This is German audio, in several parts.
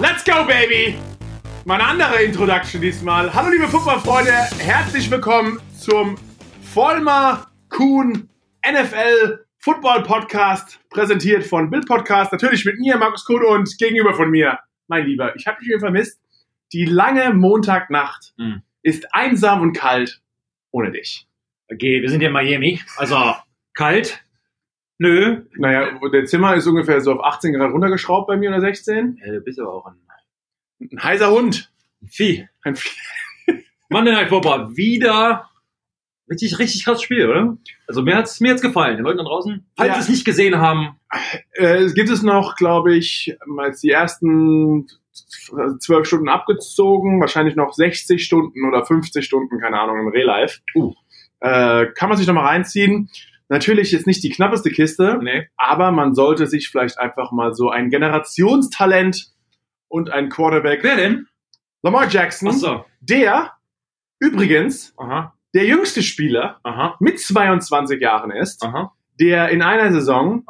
Let's go, baby! Meine andere Introduction diesmal. Hallo, liebe Fußballfreunde, herzlich willkommen zum Vollmer Kuhn NFL Football Podcast, präsentiert von Bild Podcast. Natürlich mit mir, Markus Kuhn, und gegenüber von mir, mein Lieber. Ich habe dich vermisst. Die lange Montagnacht Mhm. ist einsam und kalt ohne dich. Okay, wir sind hier in Miami. Also kalt. Nö. Naja, der Zimmer ist ungefähr so auf 18 Grad runtergeschraubt bei mir oder 16. Ja, du bist aber auch ein Ein heißer Hund. Vieh. Ein Vieh. Monday Night Football. Wieder richtig, richtig krasses Spiel, oder? Also mir hat's, mir hat's gefallen. Den Leuten da draußen, falls Ja. sie es nicht gesehen haben, Äh, es gibt es noch, glaube ich, als die ersten zwölf Stunden abgezogen, wahrscheinlich noch 60 Stunden oder 50 Stunden, keine Ahnung, im Real Life. Uh. Äh, kann man sich noch mal reinziehen. Natürlich jetzt nicht die knappeste Kiste, nee. aber man sollte sich vielleicht einfach mal so ein Generationstalent und ein Quarterback, Wer denn? Lamar Jackson, Achso. der übrigens Aha, der jüngste Spieler aha, mit 22 Jahren ist, aha, der in einer Saison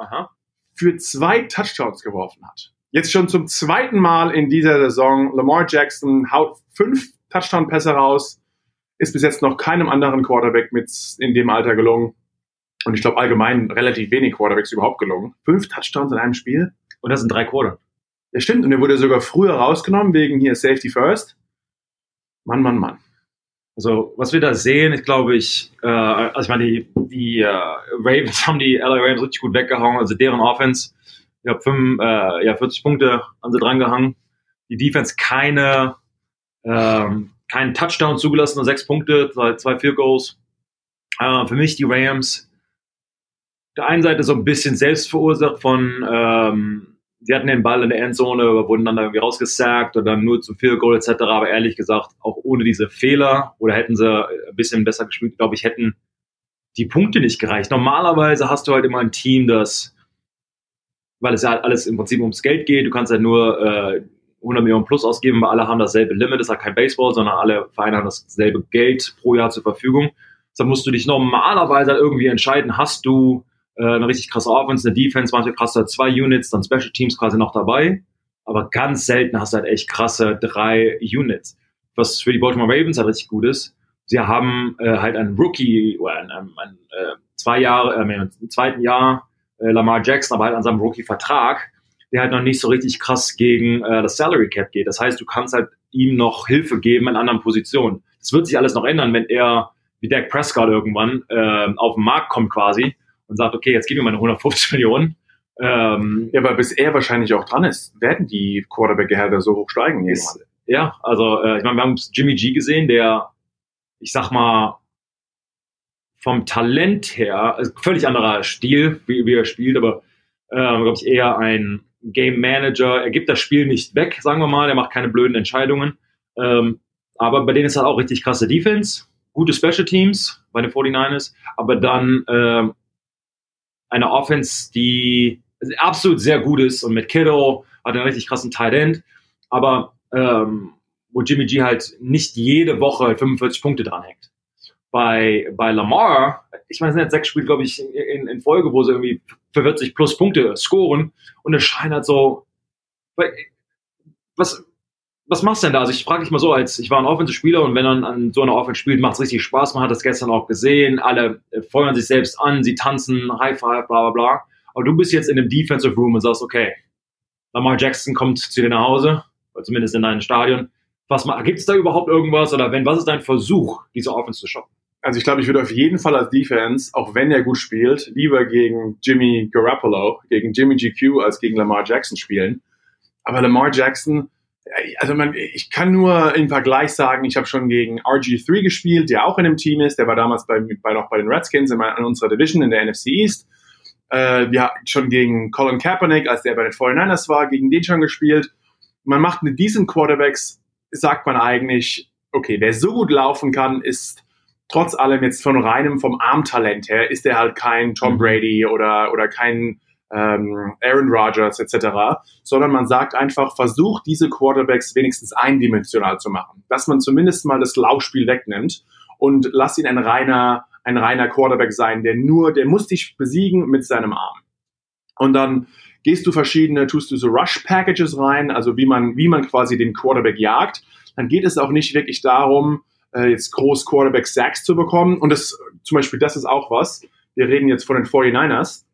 für zwei Touchdowns geworfen hat. Jetzt schon zum zweiten Mal in dieser Saison. Lamar Jackson haut fünf Touchdown-Pässe raus. Ist bis jetzt noch keinem anderen Quarterback mit in dem Alter gelungen. Und ich glaube allgemein relativ wenig Quarterbacks überhaupt gelungen. Fünf Touchdowns in einem Spiel. Und das sind drei Quarter. Ja, stimmt. Und er wurde sogar früher rausgenommen wegen hier Safety First. Mann, Mann, Mann. Also, was wir da sehen, ich glaube, ich, äh, also ich meine, die, die äh, Ravens haben die LA Rams richtig gut weggehauen, also deren Offense, ich habe fünf, äh, ja, 40 Punkte an sie drangehangen. Die Defense keine, ähm, keinen Touchdown zugelassen, nur sechs Punkte, zwei, zwei Field Goals. Äh, für mich die Rams, der einen Seite so ein bisschen selbst verursacht von, ähm, die hatten den Ball in der Endzone, wurden dann irgendwie rausgesackt oder dann nur zum Field Goal etc. Aber ehrlich gesagt, auch ohne diese Fehler oder hätten sie ein bisschen besser gespielt, glaube ich, hätten die Punkte nicht gereicht. Normalerweise hast du halt immer ein Team, das, weil es ja halt alles im Prinzip ums Geld geht, du kannst halt nur äh, 100 Millionen plus ausgeben, weil alle haben dasselbe Limit, das ist halt kein Baseball, sondern alle Vereine haben dasselbe Geld pro Jahr zur Verfügung. Deshalb musst du dich normalerweise halt irgendwie entscheiden, hast du äh, eine richtig krasse Offense, eine Defense, manchmal krasse zwei Units, dann Special Teams quasi noch dabei. Aber ganz selten hast du halt echt krasse drei Units. Was für die Baltimore Ravens halt richtig gut ist, sie haben äh, halt einen Rookie, oder einen, einen, einen äh, zwei Jahre, äh, im zweiten Jahr äh, Lamar Jackson, aber halt an seinem Rookie-Vertrag, der halt noch nicht so richtig krass gegen äh, das Salary Cap geht. Das heißt, du kannst halt ihm noch Hilfe geben in anderen Positionen. Das wird sich alles noch ändern, wenn er wie Dak Prescott irgendwann äh, auf den Markt kommt quasi und sagt, okay, jetzt gib mir meine 150 Millionen. Ähm, Ja, aber bis er wahrscheinlich auch dran ist, werden die Quarterback-Gehälter so hoch steigen Ist- ja, also äh, ich meine, wir haben Jimmy G gesehen, der, ich sag mal, vom Talent her, also völlig anderer Stil, wie, wie er spielt, aber äh, glaube ich eher ein Game Manager. Er gibt das Spiel nicht weg, sagen wir mal, er macht keine blöden Entscheidungen. Ähm, aber bei denen ist halt auch richtig krasse Defense, gute Special Teams bei den 49ers, aber dann ähm, eine Offense, die absolut sehr gut ist und mit Kiddo hat einen richtig krassen Tight End, aber ähm, wo Jimmy G halt nicht jede Woche 45 Punkte dranhängt. Bei, bei Lamar, ich meine, es sind jetzt sechs Spiele, glaube ich, in, in Folge, wo sie irgendwie für 40 plus Punkte scoren und es scheint halt so, was, was machst du denn da? Also ich frage dich mal so, als ich war ein Offensive-Spieler und wenn man an so einer Offense spielt, macht es richtig Spaß. Man hat das gestern auch gesehen. Alle äh, feuern sich selbst an, sie tanzen, High Five, bla bla bla. Aber du bist jetzt in dem Defensive Room und sagst, okay, Lamar Jackson kommt zu dir nach Hause, oder zumindest in dein Stadion. Was gibt es da überhaupt irgendwas? Oder wenn, was ist dein Versuch, diese Offense zu shoppen? Also ich glaube, ich würde auf jeden Fall als Defense, auch wenn er gut spielt, lieber gegen Jimmy Garoppolo, gegen Jimmy GQ als gegen Lamar Jackson spielen. Aber Lamar Jackson, also man, ich kann nur im Vergleich sagen, ich habe schon gegen RG3 gespielt, der auch in dem Team ist. Der war damals bei, bei noch bei den Redskins in, in unserer Division in der NFC East. Äh, wir hatten schon gegen Colin Kaepernick, als der bei den 49ers war, gegen den schon gespielt. Man macht mit diesen Quarterbacks, sagt man eigentlich, okay, wer so gut laufen kann, ist trotz allem jetzt von reinem, vom Armtalent her, ist er halt kein Tom Mhm. Brady oder, oder kein ähm, Aaron Rodgers etc., sondern man sagt einfach, versucht diese Quarterbacks wenigstens eindimensional zu machen, dass man zumindest mal das Laufspiel wegnimmt und lass ihn ein reiner, ein reiner Quarterback sein, der nur, der muss dich besiegen mit seinem Arm. Und dann gehst du verschiedene, tust du so Rush-Packages rein, also wie man, wie man quasi den Quarterback jagt, dann geht es auch nicht wirklich darum, äh, jetzt groß Quarterback-Sacks zu bekommen. Und das, zum Beispiel, das ist auch was. Wir reden jetzt von den 49ers.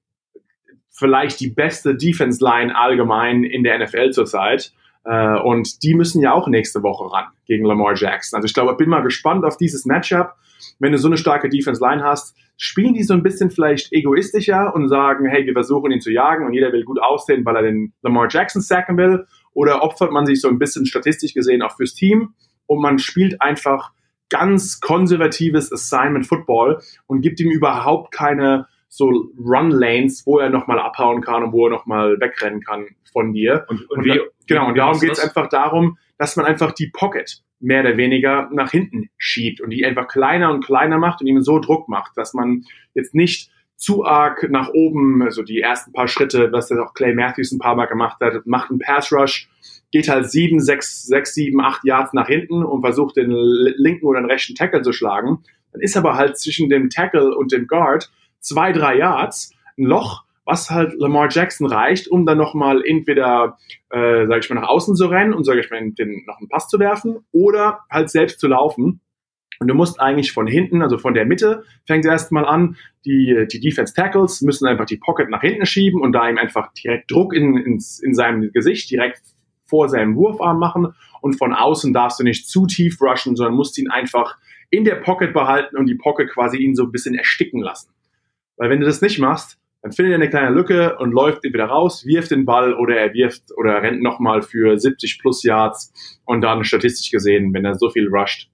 Vielleicht die beste Defense-Line allgemein in der NFL zurzeit. Äh, und die müssen ja auch nächste Woche ran gegen Lamar Jackson. Also ich glaube, ich bin mal gespannt auf dieses Matchup. Wenn du so eine starke Defense-Line hast, spielen die so ein bisschen vielleicht egoistischer und sagen, hey, wir versuchen ihn zu jagen und jeder will gut aussehen, weil er den Lamar Jackson sacken will. Oder opfert man sich so ein bisschen statistisch gesehen auch fürs Team und man spielt einfach ganz konservatives Assignment Football und gibt ihm überhaupt keine so Run Lanes, wo er nochmal abhauen kann und wo er nochmal wegrennen kann von dir. Und, und, und wie, genau, und darum geht es einfach darum, dass man einfach die Pocket mehr oder weniger nach hinten schiebt und die einfach kleiner und kleiner macht und ihm so Druck macht, dass man jetzt nicht zu arg nach oben, also die ersten paar Schritte, was das auch Clay Matthews ein paar Mal gemacht hat, macht einen Pass Rush, geht halt sieben, sechs, sechs, sieben, acht Yards nach hinten und versucht den linken oder den rechten Tackle zu schlagen. Dann ist aber halt zwischen dem Tackle und dem Guard zwei, drei Yards ein Loch, was halt Lamar Jackson reicht, um dann nochmal entweder, äh, sage ich mal, nach außen zu rennen und, sage ich mal, den, noch einen Pass zu werfen oder halt selbst zu laufen. Und du musst eigentlich von hinten, also von der Mitte, fängt erstmal an, die, die Defense Tackles müssen einfach die Pocket nach hinten schieben und da ihm einfach direkt Druck in, ins, in seinem Gesicht direkt vor seinem Wurfarm machen und von außen darfst du nicht zu tief rushen, sondern musst ihn einfach in der Pocket behalten und die Pocket quasi ihn so ein bisschen ersticken lassen. Weil wenn du das nicht machst, dann findet er eine kleine Lücke und läuft entweder raus, wirft den Ball oder er wirft oder rennt nochmal für 70 plus Yards und dann statistisch gesehen, wenn er so viel rusht,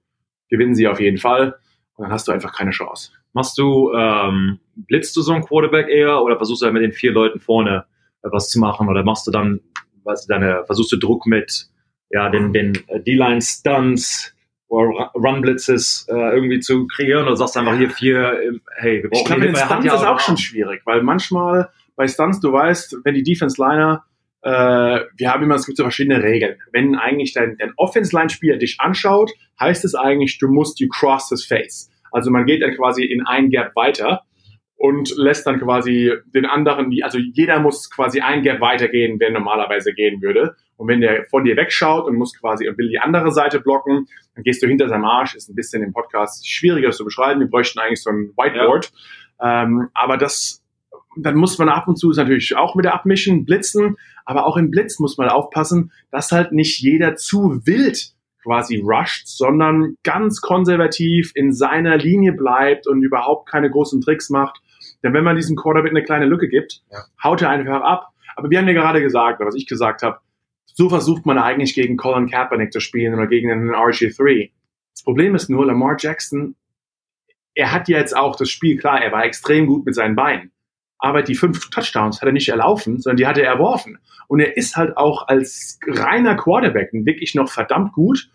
gewinnen sie auf jeden Fall und dann hast du einfach keine Chance. Machst du, ähm, blitzt du so einen Quarterback eher oder versuchst du halt mit den vier Leuten vorne was zu machen oder machst du dann, was deine, versuchst du Druck mit, ja, den, den D-Line-Stunts, Run-Blitzes äh, irgendwie zu kreieren oder sagst du einfach hier vier, hey, wir brauchen Ich glaube, in Stunts ist auch schon schwierig, weil manchmal bei Stunts, du weißt, wenn die Defense-Liner, äh, wir haben immer, es gibt so verschiedene Regeln. Wenn eigentlich dein, dein Offense-Line-Spieler dich anschaut, heißt es eigentlich, du musst you cross his face. Also man geht dann quasi in ein Gap weiter und lässt dann quasi den anderen, also jeder muss quasi ein Gap weitergehen, wer normalerweise gehen würde. Und wenn der von dir wegschaut und muss quasi und will die andere Seite blocken, dann gehst du hinter seinem Arsch. Ist ein bisschen im Podcast schwieriger zu beschreiben. Wir bräuchten eigentlich so ein Whiteboard. Ja. Ähm, aber das, dann muss man ab und zu natürlich auch mit der Abmischen, blitzen. Aber auch im Blitz muss man aufpassen, dass halt nicht jeder zu wild quasi rusht, sondern ganz konservativ in seiner Linie bleibt und überhaupt keine großen Tricks macht. Denn wenn man diesem Quarterback eine kleine Lücke gibt, ja. haut er einfach ab. Aber wir haben ja gerade gesagt, was ich gesagt habe, so versucht man eigentlich gegen Colin Kaepernick zu spielen oder gegen einen RG3. Das Problem ist nur, Lamar Jackson, er hat jetzt auch das Spiel, klar, er war extrem gut mit seinen Beinen. Aber die fünf Touchdowns hat er nicht erlaufen, sondern die hat er erworfen. Und er ist halt auch als reiner Quarterback wirklich noch verdammt gut.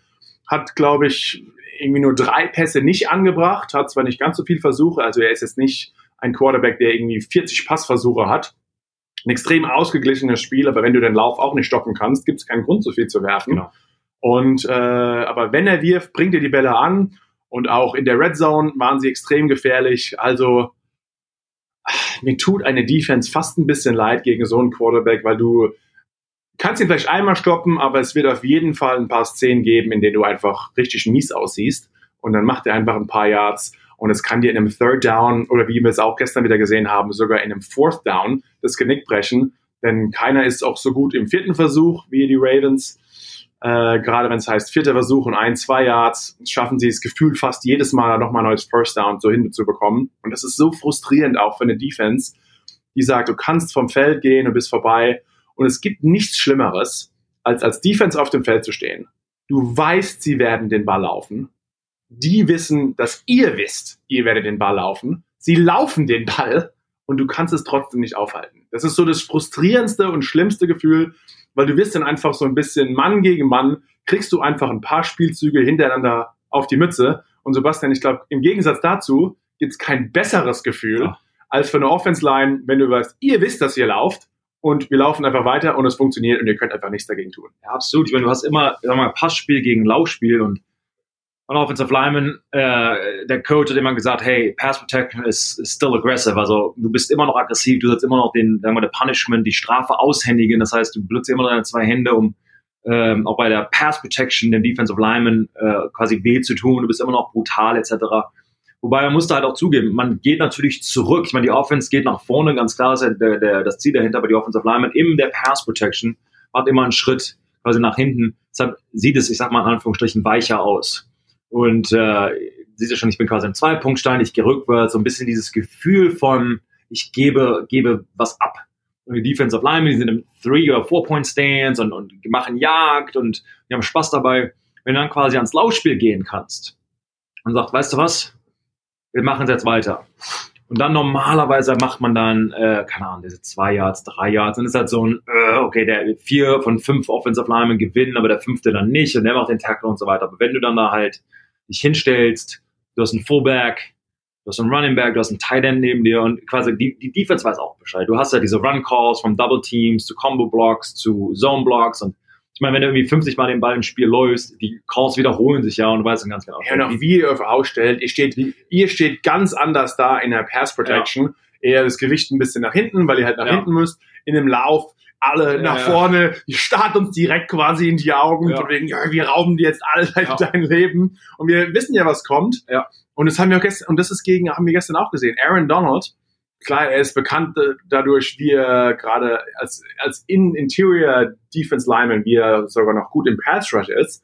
Hat, glaube ich, irgendwie nur drei Pässe nicht angebracht, hat zwar nicht ganz so viel Versuche, also er ist jetzt nicht ein Quarterback, der irgendwie 40 Passversuche hat, ein extrem ausgeglichenes Spiel, aber wenn du den Lauf auch nicht stoppen kannst, gibt es keinen Grund, so viel zu werfen. Genau. Und äh, aber wenn er wirft, bringt er die Bälle an. Und auch in der Red Zone waren sie extrem gefährlich. Also mir tut eine Defense fast ein bisschen leid gegen so einen Quarterback, weil du kannst ihn vielleicht einmal stoppen, aber es wird auf jeden Fall ein paar Szenen geben, in denen du einfach richtig mies aussiehst. Und dann macht er einfach ein paar Yards und es kann dir in einem Third Down oder wie wir es auch gestern wieder gesehen haben, sogar in einem Fourth Down das Genick brechen. Denn keiner ist auch so gut im vierten Versuch wie die Ravens. Äh, gerade wenn es heißt vierter Versuch und ein, zwei Yards, schaffen sie es gefühlt fast jedes Mal nochmal ein neues First Down so hinzubekommen. Und das ist so frustrierend auch für eine Defense, die sagt, du kannst vom Feld gehen und bist vorbei. Und es gibt nichts Schlimmeres, als als Defense auf dem Feld zu stehen. Du weißt, sie werden den Ball laufen die wissen, dass ihr wisst, ihr werdet den Ball laufen. Sie laufen den Ball und du kannst es trotzdem nicht aufhalten. Das ist so das frustrierendste und schlimmste Gefühl, weil du wirst dann einfach so ein bisschen Mann gegen Mann, kriegst du einfach ein paar Spielzüge hintereinander auf die Mütze. Und Sebastian, ich glaube, im Gegensatz dazu gibt es kein besseres Gefühl ja. als für eine Offense-Line, wenn du weißt, ihr wisst, dass ihr lauft und wir laufen einfach weiter und es funktioniert und ihr könnt einfach nichts dagegen tun. Ja, absolut. Ich meine, du hast immer, sag mal, Passspiel gegen Laufspiel und Und Offensive Lineman, äh, der Coach hat immer gesagt, hey, Pass Protection is, is still aggressive. Also du bist immer noch aggressiv, du sollst immer noch den, sagen wir, der Punishment, die Strafe aushändigen. Das heißt, du benutzt immer noch deine zwei Hände, um ähm, auch bei der Pass Protection dem Defensive Lineman äh, quasi weh zu tun. Du bist immer noch brutal etc. Wobei man musste halt auch zugeben, man geht natürlich zurück. Ich meine, die Offense geht nach vorne, ganz klar ist ja der, der, das Ziel dahinter, aber die Offensive Lineman in der Pass Protection macht immer einen Schritt quasi nach hinten. Deshalb sieht es, ich sag mal in Anführungsstrichen, weicher aus. Und äh, siehst du schon, ich bin quasi im Zwei-Punkt-Stein, ich gehe rückwärts, so ein bisschen dieses Gefühl von, ich gebe, gebe was ab. Und die Defensive Linemen, die sind im Three- oder Four-Point-Stance und, und machen Jagd und die haben Spaß dabei. Wenn du dann quasi ans Laufspiel gehen kannst und sagst, weißt du was, wir machen es jetzt weiter. Und dann normalerweise macht man dann, äh, keine Ahnung, diese zwei Yards, drei Yards, dann ist halt so ein, äh, okay, der vier von fünf Offensive Linemen gewinnen, aber der fünfte dann nicht und der macht den Tackle und so weiter. Aber wenn du dann da halt dich hinstellst, du hast einen Fullback, du hast einen Running Back, du hast einen Tight End neben dir und quasi die, die Defense weiß auch Bescheid. Du hast ja diese Run Calls von Double Teams zu Combo Blocks zu Zone Blocks und ich meine, wenn du irgendwie 50 Mal den Ball im Spiel läufst, die Calls wiederholen sich ja und du weißt dann ganz genau. Ja, auch wie ihr euch ausstellt, ihr steht, ihr steht ganz anders da in der Pass Protection. Ja. Eher das Gewicht ein bisschen nach hinten, weil ihr halt nach ja. hinten müsst. In dem Lauf alle ja, nach vorne, die starrt uns direkt quasi in die Augen, ja. von wegen, ja, wir rauben dir jetzt all dein, dein Leben. Und wir wissen ja, was kommt. Ja. Und das haben wir auch gestern, und das ist gegen, haben wir gestern auch gesehen. Aaron Donald, klar, er ist bekannt äh, dadurch, wie er gerade als, als in Interior Defense Lineman, wie er sogar noch gut im Pass Rush ist.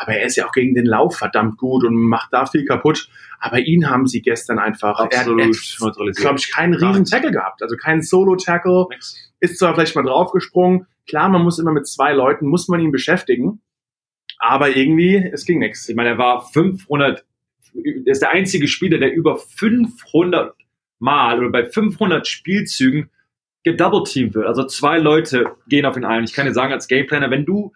Aber er ist ja auch gegen den Lauf verdammt gut und macht da viel kaputt. Aber ihn haben sie gestern einfach, Absolut er hat, glaube ich, keinen riesen Tackle gehabt. Also keinen Solo-Tackle. Ist zwar vielleicht mal draufgesprungen. Klar, man muss immer mit zwei Leuten, muss man ihn beschäftigen. Aber irgendwie, es ging nichts. Ich meine, er war 500, er ist der einzige Spieler, der über 500 Mal oder bei 500 Spielzügen gedouble-teamt wird. Also zwei Leute gehen auf ihn ein. Ich kann dir sagen, als Gameplaner, wenn du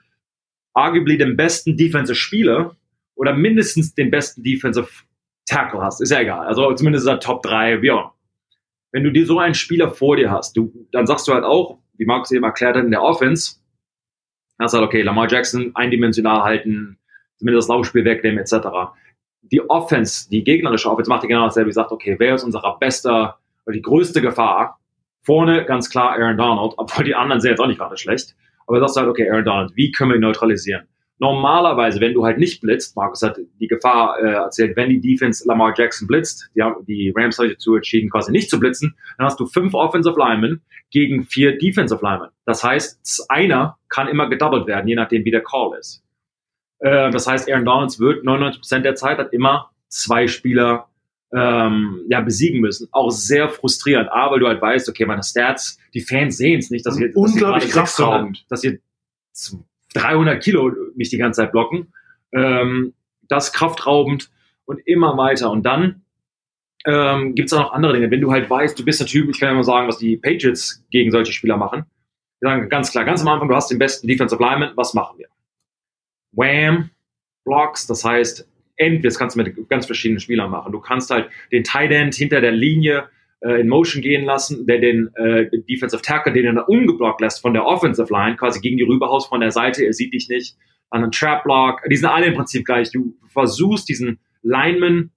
arguably den besten Defensive Spieler oder mindestens den besten Defensive Tackle hast, ist ja egal. Also zumindest ist er Top 3, wie auch. Wenn du dir so einen Spieler vor dir hast, du, dann sagst du halt auch, wie Markus eben erklärt hat, in der Offense, hast halt, okay, Lamar Jackson eindimensional halten, zumindest das Laufspiel wegnehmen, etc die Offense, die gegnerische Offense macht genau dasselbe. Die sagt, okay, wer ist unser bester oder die größte Gefahr? Vorne ganz klar Aaron Donald, obwohl die anderen sehen jetzt auch nicht gerade schlecht. Aber du sagst halt, okay, Aaron Donald, wie können wir ihn neutralisieren? Normalerweise, wenn du halt nicht blitzt, Markus hat die Gefahr äh, erzählt, wenn die Defense Lamar Jackson blitzt, die, die Rams haben sich dazu entschieden, quasi nicht zu blitzen, dann hast du fünf Offensive Linemen gegen vier Defensive Linemen. Das heißt, einer kann immer gedoubled werden, je nachdem, wie der Call ist. Äh, das heißt, Aaron Donalds wird 99% der Zeit hat immer zwei Spieler ähm, ja, besiegen müssen. Auch sehr frustrierend. A, weil du halt weißt, okay, meine Stats, die Fans sehen es nicht, dass ihr, unglaublich kraftraubend, dass ihr 300 Kilo mich die ganze Zeit blocken. Ähm, das kraftraubend und immer weiter. Und dann ähm, gibt es auch noch andere Dinge. Wenn du halt weißt, du bist der Typ, ich kann ja mal sagen, was die Patriots gegen solche Spieler machen. Die sagen ganz klar, ganz am Anfang, du hast den besten Defensive Lineman, was machen wir? Wham, Blocks, das heißt, entweder, das kannst du mit ganz verschiedenen Spielern machen. Du kannst halt den Tight End hinter der Linie äh, in Motion gehen lassen, der den äh, Defensive Tackle, den er dann ungeblockt lässt von der Offensive Line, quasi gegen die rüberhaust von der Seite, er sieht dich nicht, an einem Trap Block, die sind alle im Prinzip gleich. Du versuchst diesen Lineman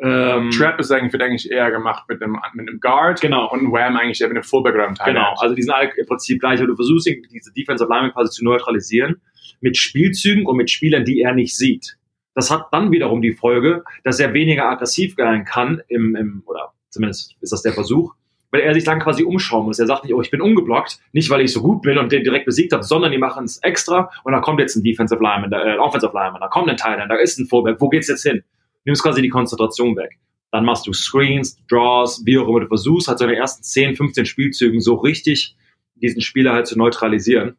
ähm, Trap ist eigentlich, wird eigentlich eher gemacht mit einem, mit einem Guard. Genau. Und Wham eigentlich eher mit einem Fullback oder einem Tight Genau. Also die sind alle im Prinzip gleich. Und du versuchst diese Defensive Lineman quasi zu neutralisieren mit Spielzügen und mit Spielern, die er nicht sieht. Das hat dann wiederum die Folge, dass er weniger aggressiv sein kann, im, im, oder zumindest ist das der Versuch, weil er sich dann quasi umschauen muss. Er sagt nicht, oh, ich bin ungeblockt, nicht weil ich so gut bin und den direkt besiegt habe, sondern die machen es extra und da kommt jetzt ein Defensive Lineman, äh, Offensive Lineman, da kommt ein Teil, da ist ein Fullback, wo geht's jetzt hin? Nimmst quasi die Konzentration weg. Dann machst du Screens, Draws, wie auch immer du versuchst, halt so in den ersten 10, 15 Spielzügen so richtig diesen Spieler halt zu neutralisieren.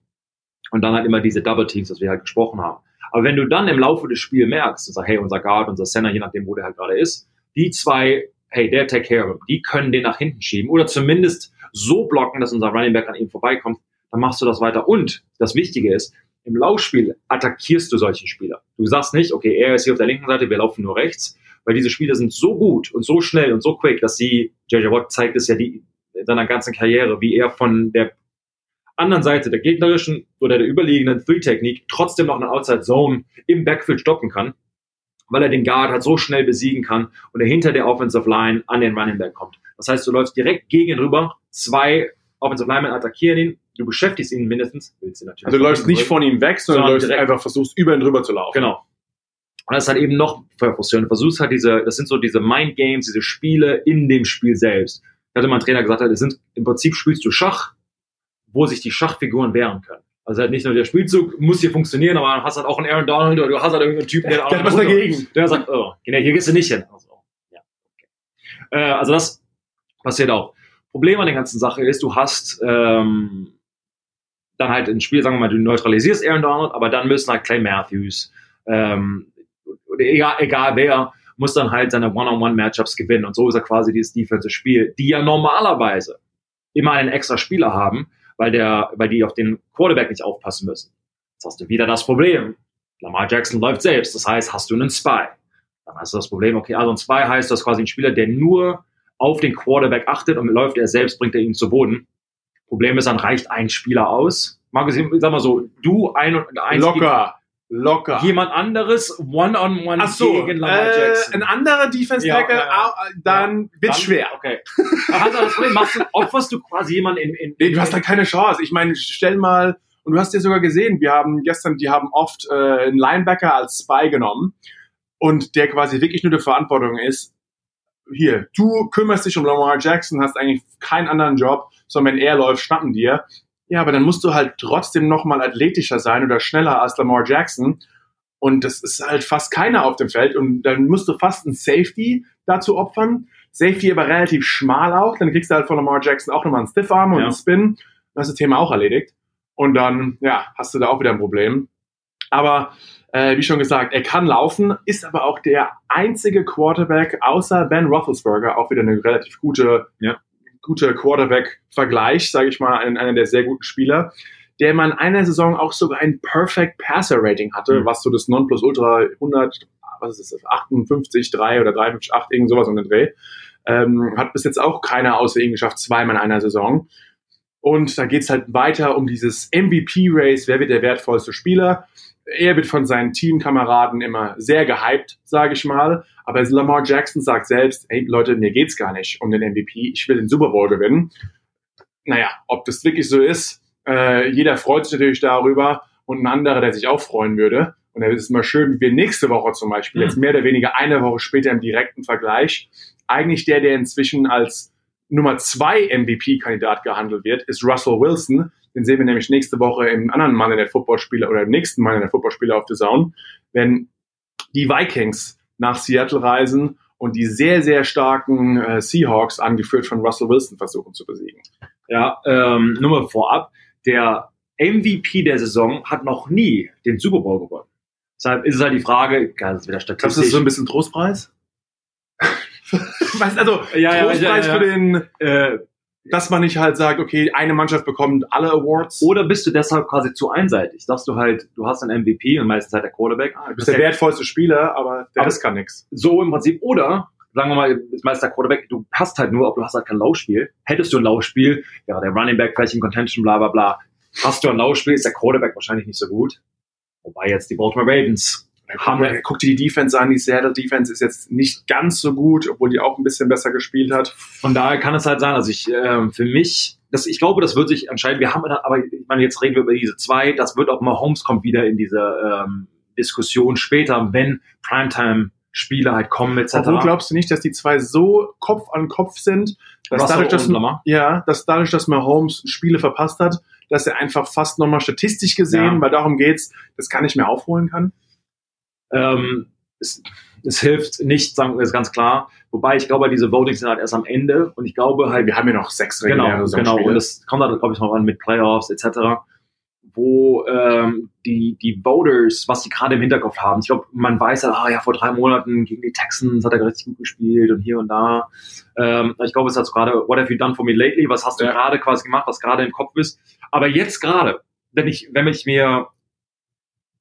Und dann halt immer diese Double Teams, was wir halt gesprochen haben. Aber wenn du dann im Laufe des Spiels merkst und sagst, hey, unser Guard, unser Center, je nachdem, wo der halt gerade ist, die zwei, hey, der take care of him, die können den nach hinten schieben oder zumindest so blocken, dass unser Running Back an ihm vorbeikommt, dann machst du das weiter. Und das Wichtige ist, im Laufspiel attackierst du solche Spieler. Du sagst nicht, okay, er ist hier auf der linken Seite, wir laufen nur rechts, weil diese Spieler sind so gut und so schnell und so quick, dass sie, JJ Watt zeigt es ja die, in seiner ganzen Karriere, wie er von der anderen Seite der gegnerischen oder der überliegenden Three-Technik trotzdem noch eine Outside Zone im Backfield stoppen kann. weil er den Guard halt so schnell besiegen kann und er hinter der Offensive Line an den Running Back kommt. Das heißt, du läufst direkt gegen ihn rüber, zwei Offensive Linemen attackieren ihn, du beschäftigst ihn mindestens, willst ihn natürlich. Also du läufst nicht von ihm weg, sondern, Sondern du läufst einfach versuchst über ihn drüber zu laufen. Genau. Und das ist halt eben noch frustrierend. Du versuchst halt diese, das sind so diese Mind Games, diese Spiele in dem Spiel selbst. Da hatte mal ein Trainer gesagt, das sind, im Prinzip spielst du Schach, wo sich die Schachfiguren wehren können. Also halt nicht nur der Spielzug muss hier funktionieren, aber du hast halt auch einen Aaron Donald oder du hast halt irgendeinen Typen, der, Der hat was dagegen. der sagt, oh, genau, hier gehst du nicht hin. Also, ja, okay. äh, also das passiert auch. Problem an der ganzen Sache ist, du hast ähm, dann halt ein Spiel, sagen wir mal, du neutralisierst Aaron Donald, aber dann müssen halt Clay Matthews, ähm, egal, egal wer, muss dann halt seine One-on-One-Matchups gewinnen. Und so ist er quasi dieses Defensive-Spiel, die ja normalerweise immer einen extra Spieler haben, weil, der, weil die auf den Quarterback nicht aufpassen müssen. Jetzt hast du wieder das Problem. Lamar Jackson läuft selbst. Das heißt, hast du einen Spy. Dann hast du das Problem, okay, also ein Spy heißt, du hast quasi einen Spieler, der nur auf den Quarterback achtet und läuft er selbst, bringt er ihn zu Boden. Problem ist, dann reicht ein Spieler aus. Markus, sag mal so, du ein und eins Locker. Locker. jemand anderes one-on-one Ach so, gegen Lamar äh, Jackson. ein anderer Defense Ja, Tackle, ja, ja. au- dann Dann- schwer. Okay. Da hast du das Problem, machst du, opferst du quasi jemanden in, in, Nee, du hast da keine Chance. Ich meine, stell mal, und du hast ja sogar gesehen, wir haben gestern, die haben oft äh, einen Linebacker als Spy genommen und der quasi wirklich nur die Verantwortung ist, hier, du kümmerst dich um Lamar Jackson, hast eigentlich keinen anderen Job, sondern wenn er läuft, schnappen dir. Ja, aber dann musst du halt trotzdem nochmal athletischer sein oder schneller als Lamar Jackson. Und das ist halt fast keiner auf dem Feld. Und dann musst du fast einen Safety dazu opfern. Safety aber relativ schmal auch. Dann kriegst du halt von Lamar Jackson auch nochmal einen Stiffarm und Ja. einen Spin. Dann hast du das Thema auch erledigt. Und dann, ja, hast du da auch wieder ein Problem. Aber äh, wie schon gesagt, er kann laufen, ist aber auch der einzige Quarterback außer Ben Roethlisberger, auch wieder eine relativ gute, Ja. Gute Quarterback-Vergleich, sage ich mal, ein- einer der sehr guten Spieler, der man in einer Saison auch sogar ein Perfect Passer Rating hatte, Mhm. was so das Nonplusultra 100, was ist das, 58, 3 oder 358, 8, irgend sowas um den Dreh. Ähm, hat bis jetzt auch keiner außer ihm geschafft, zweimal in einer Saison. Und da geht's halt weiter um dieses MVP-Race, wer wird der wertvollste Spieler. Er wird von seinen Teamkameraden immer sehr gehypt, sage ich mal. Aber Lamar Jackson sagt selbst, hey Leute, mir geht's gar nicht um den MVP, ich will den Super Bowl gewinnen. Naja, ob das wirklich so ist, äh, jeder freut sich natürlich darüber und ein anderer, der sich auch freuen würde. Und dann ist es mal schön, wie wir nächste Woche zum Beispiel, Mhm. jetzt mehr oder weniger eine Woche später im direkten Vergleich, eigentlich der, der inzwischen als Nummer zwei MVP-Kandidat gehandelt wird, ist Russell Wilson. Den sehen wir nämlich nächste Woche im anderen Mann in der Footballspieler oder im nächsten Mann in der Footballspieler auf The Zone, wenn die Vikings nach Seattle reisen und die sehr, sehr starken äh, Seahawks, angeführt von Russell Wilson, versuchen zu besiegen. Ja, ähm, nur mal vorab, der MVP der Saison hat noch nie den Super Bowl gewonnen. Deshalb ist es halt die Frage, ja, das ist wieder Glaubst du, statistisch. das ist so ein bisschen Trostpreis? weißt du, also, Ja, ja, Trostpreis ja, ja. für den, äh, dass man nicht halt sagt, okay, eine Mannschaft bekommt alle Awards. oder bist du deshalb quasi zu einseitig? Sagst du halt, du hast einen MVP und meistens halt der Quarterback. du bist der wertvollste Spieler, aber der Aber- Rest kann nix. so im Prinzip. Oder, sagen wir mal, ist meist der Quarterback, du passt halt nur, aber du hast halt kein Laufspiel. Hättest du ein Laufspiel, ja, der Running Back vielleicht in Contention, bla bla bla. Hast du ein Laufspiel, ist der Quarterback wahrscheinlich nicht so gut. Wobei jetzt die Baltimore Ravens haben Guck, dir die Defense an, die Seattle Defense ist jetzt nicht ganz so gut, obwohl die auch ein bisschen besser gespielt hat. Von daher kann es halt sein, also ich, ähm, für mich, das, ich glaube, das wird sich entscheiden. Wir haben, aber ich meine, jetzt reden wir über diese zwei, das wird auch mal, Holmes kommt wieder in diese ähm, Diskussion später, wenn Primetime-Spiele halt kommen, etc. Obwohl glaubst du nicht, dass die zwei so Kopf an Kopf sind, dass Russell dadurch, dass, Lamar? ja, dass dadurch, dass Mahomes Spiele verpasst hat, dass er einfach fast nochmal statistisch gesehen, Ja. weil darum geht's, das kann ich mehr aufholen kann? Ähm, es, es hilft nicht, sagen wir es ganz klar. Wobei ich glaube, diese Votings sind halt erst am Ende und ich glaube halt, Wir haben ja noch sechs genau, reguläre genau. Saisonspiele. Und das kommt dann, glaube ich, noch an mit Playoffs etc., wo ähm, die, die Voters, was die gerade im Hinterkopf haben. Ich glaube, man weiß halt, ah ja, vor drei Monaten gegen die Texans hat er richtig gut gespielt und hier und da. Ähm, ich glaube, es hat so gerade, what have you done for me lately? Was hast du Ja. gerade quasi gemacht, was gerade im Kopf ist? Aber jetzt gerade, wenn ich, wenn ich mir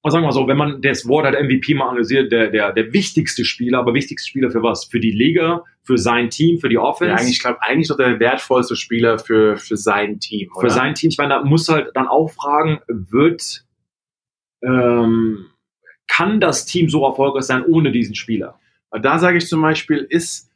und sagen wir mal so, wenn man das Wort halt MVP mal analysiert, der, der, der wichtigste Spieler, aber wichtigste Spieler für was? Für die Liga, für sein Team, für die Offense? ja, eigentlich, ich glaube, eigentlich doch der wertvollste Spieler für, für sein Team. für sein Team. Ich meine, da muss halt dann auch fragen, wird, ähm, kann das Team so erfolgreich sein ohne diesen Spieler? Da sage ich zum Beispiel, ist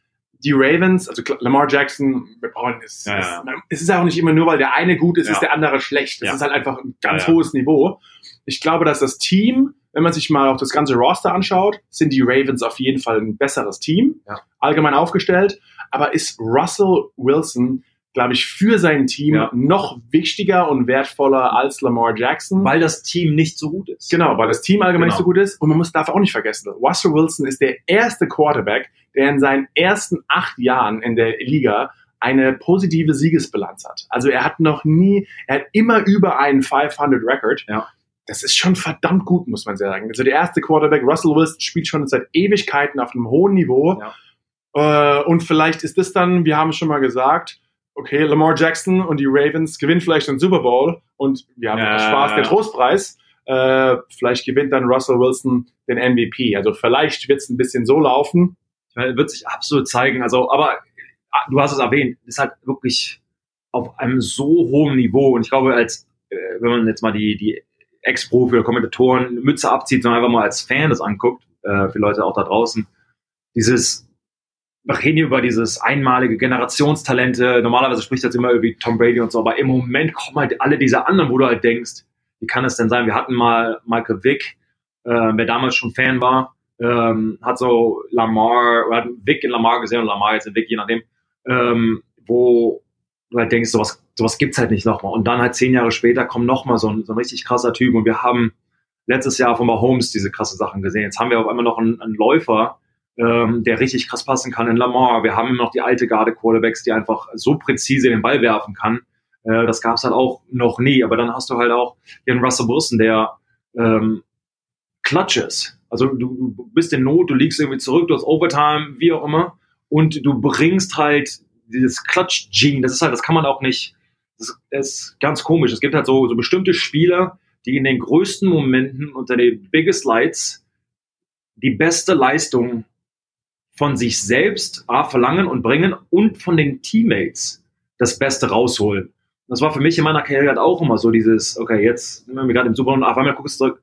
die Ravens, also Lamar Jackson, wir brauchen es. Ja, ja. Es ist auch nicht immer nur, weil der eine gut ist, Ja. ist der andere schlecht. Es Ja. ist halt einfach ein ganz Ja, ja. hohes Niveau. Ich glaube, dass das Team, wenn man sich mal auch das ganze Roster anschaut, sind die Ravens auf jeden Fall ein besseres Team, Ja. allgemein aufgestellt. Aber ist Russell Wilson, glaube ich, für sein Team Ja. noch wichtiger und wertvoller als Lamar Jackson? Weil das Team nicht so gut ist. Genau, weil das Team allgemein Genau. nicht so gut ist. Und man muss darf auch nicht vergessen, Russell Wilson ist der erste Quarterback, der in seinen ersten acht Jahren in der Liga eine positive Siegesbilanz hat. Also er hat noch nie, er hat immer über einen 500 Record. Ja. Das ist schon verdammt gut, muss man sagen. Also der erste Quarterback, Russell Wilson, spielt schon seit Ewigkeiten auf einem hohen Niveau. Äh, und vielleicht ist das dann, wir haben es schon mal gesagt, okay, Lamar Jackson und die Ravens gewinnen vielleicht den Super Bowl und wir haben Ja. Spaß, der Trostpreis. Äh, vielleicht gewinnt dann Russell Wilson den MVP. Also vielleicht wird es ein bisschen so laufen. Ich meine, wird sich absolut zeigen. Also, aber ah, du hast es erwähnt, ist halt wirklich auf einem so hohen Niveau. Und ich glaube, als äh, wenn man jetzt mal die, die Ex-Profi oder Kommentatoren Mütze abzieht, sondern einfach mal als Fan das anguckt, äh, für Leute auch da draußen, dieses wir reden hier über dieses einmalige Generationstalente. Normalerweise spricht das immer irgendwie Tom Brady und so, aber im Moment kommen halt alle diese anderen, wo du halt denkst, wie kann es denn sein? Wir hatten mal Michael Vick, äh, wer damals schon Fan war, ähm, hat so Lamar, oder hat Vic in Lamar gesehen und Lamar jetzt in Vic, je nachdem, ähm, wo du halt denkst, sowas, sowas gibt's halt nicht nochmal. Und dann halt zehn Jahre später kommt nochmal so ein, so ein richtig krasser Typ und wir haben letztes Jahr von Mahomes diese krasse Sachen gesehen. Jetzt haben wir auf einmal noch einen, einen Läufer, ähm, der richtig krass passen kann in Lamar. Wir haben immer noch die alte Garde Quarterbacks, die einfach so präzise den Ball werfen kann. Äh, das gab's halt auch noch nie. Aber dann hast du halt auch den Russell Wilson, der ähm, Clutches. Also du, du bist in Not, du liegst irgendwie zurück, du hast Overtime, wie auch immer, und du bringst halt dieses Clutch-Gene, das ist halt, das kann man auch nicht, das ist ganz komisch. Es gibt halt so, so bestimmte Spieler, die in den größten Momenten unter den Biggest Lights die beste Leistung von sich selbst A, verlangen und bringen und von den Teammates das Beste rausholen. Das war für mich in meiner Karriere halt auch immer so dieses, okay, jetzt sind wir gerade im Super und auf einmal guckst du zurück,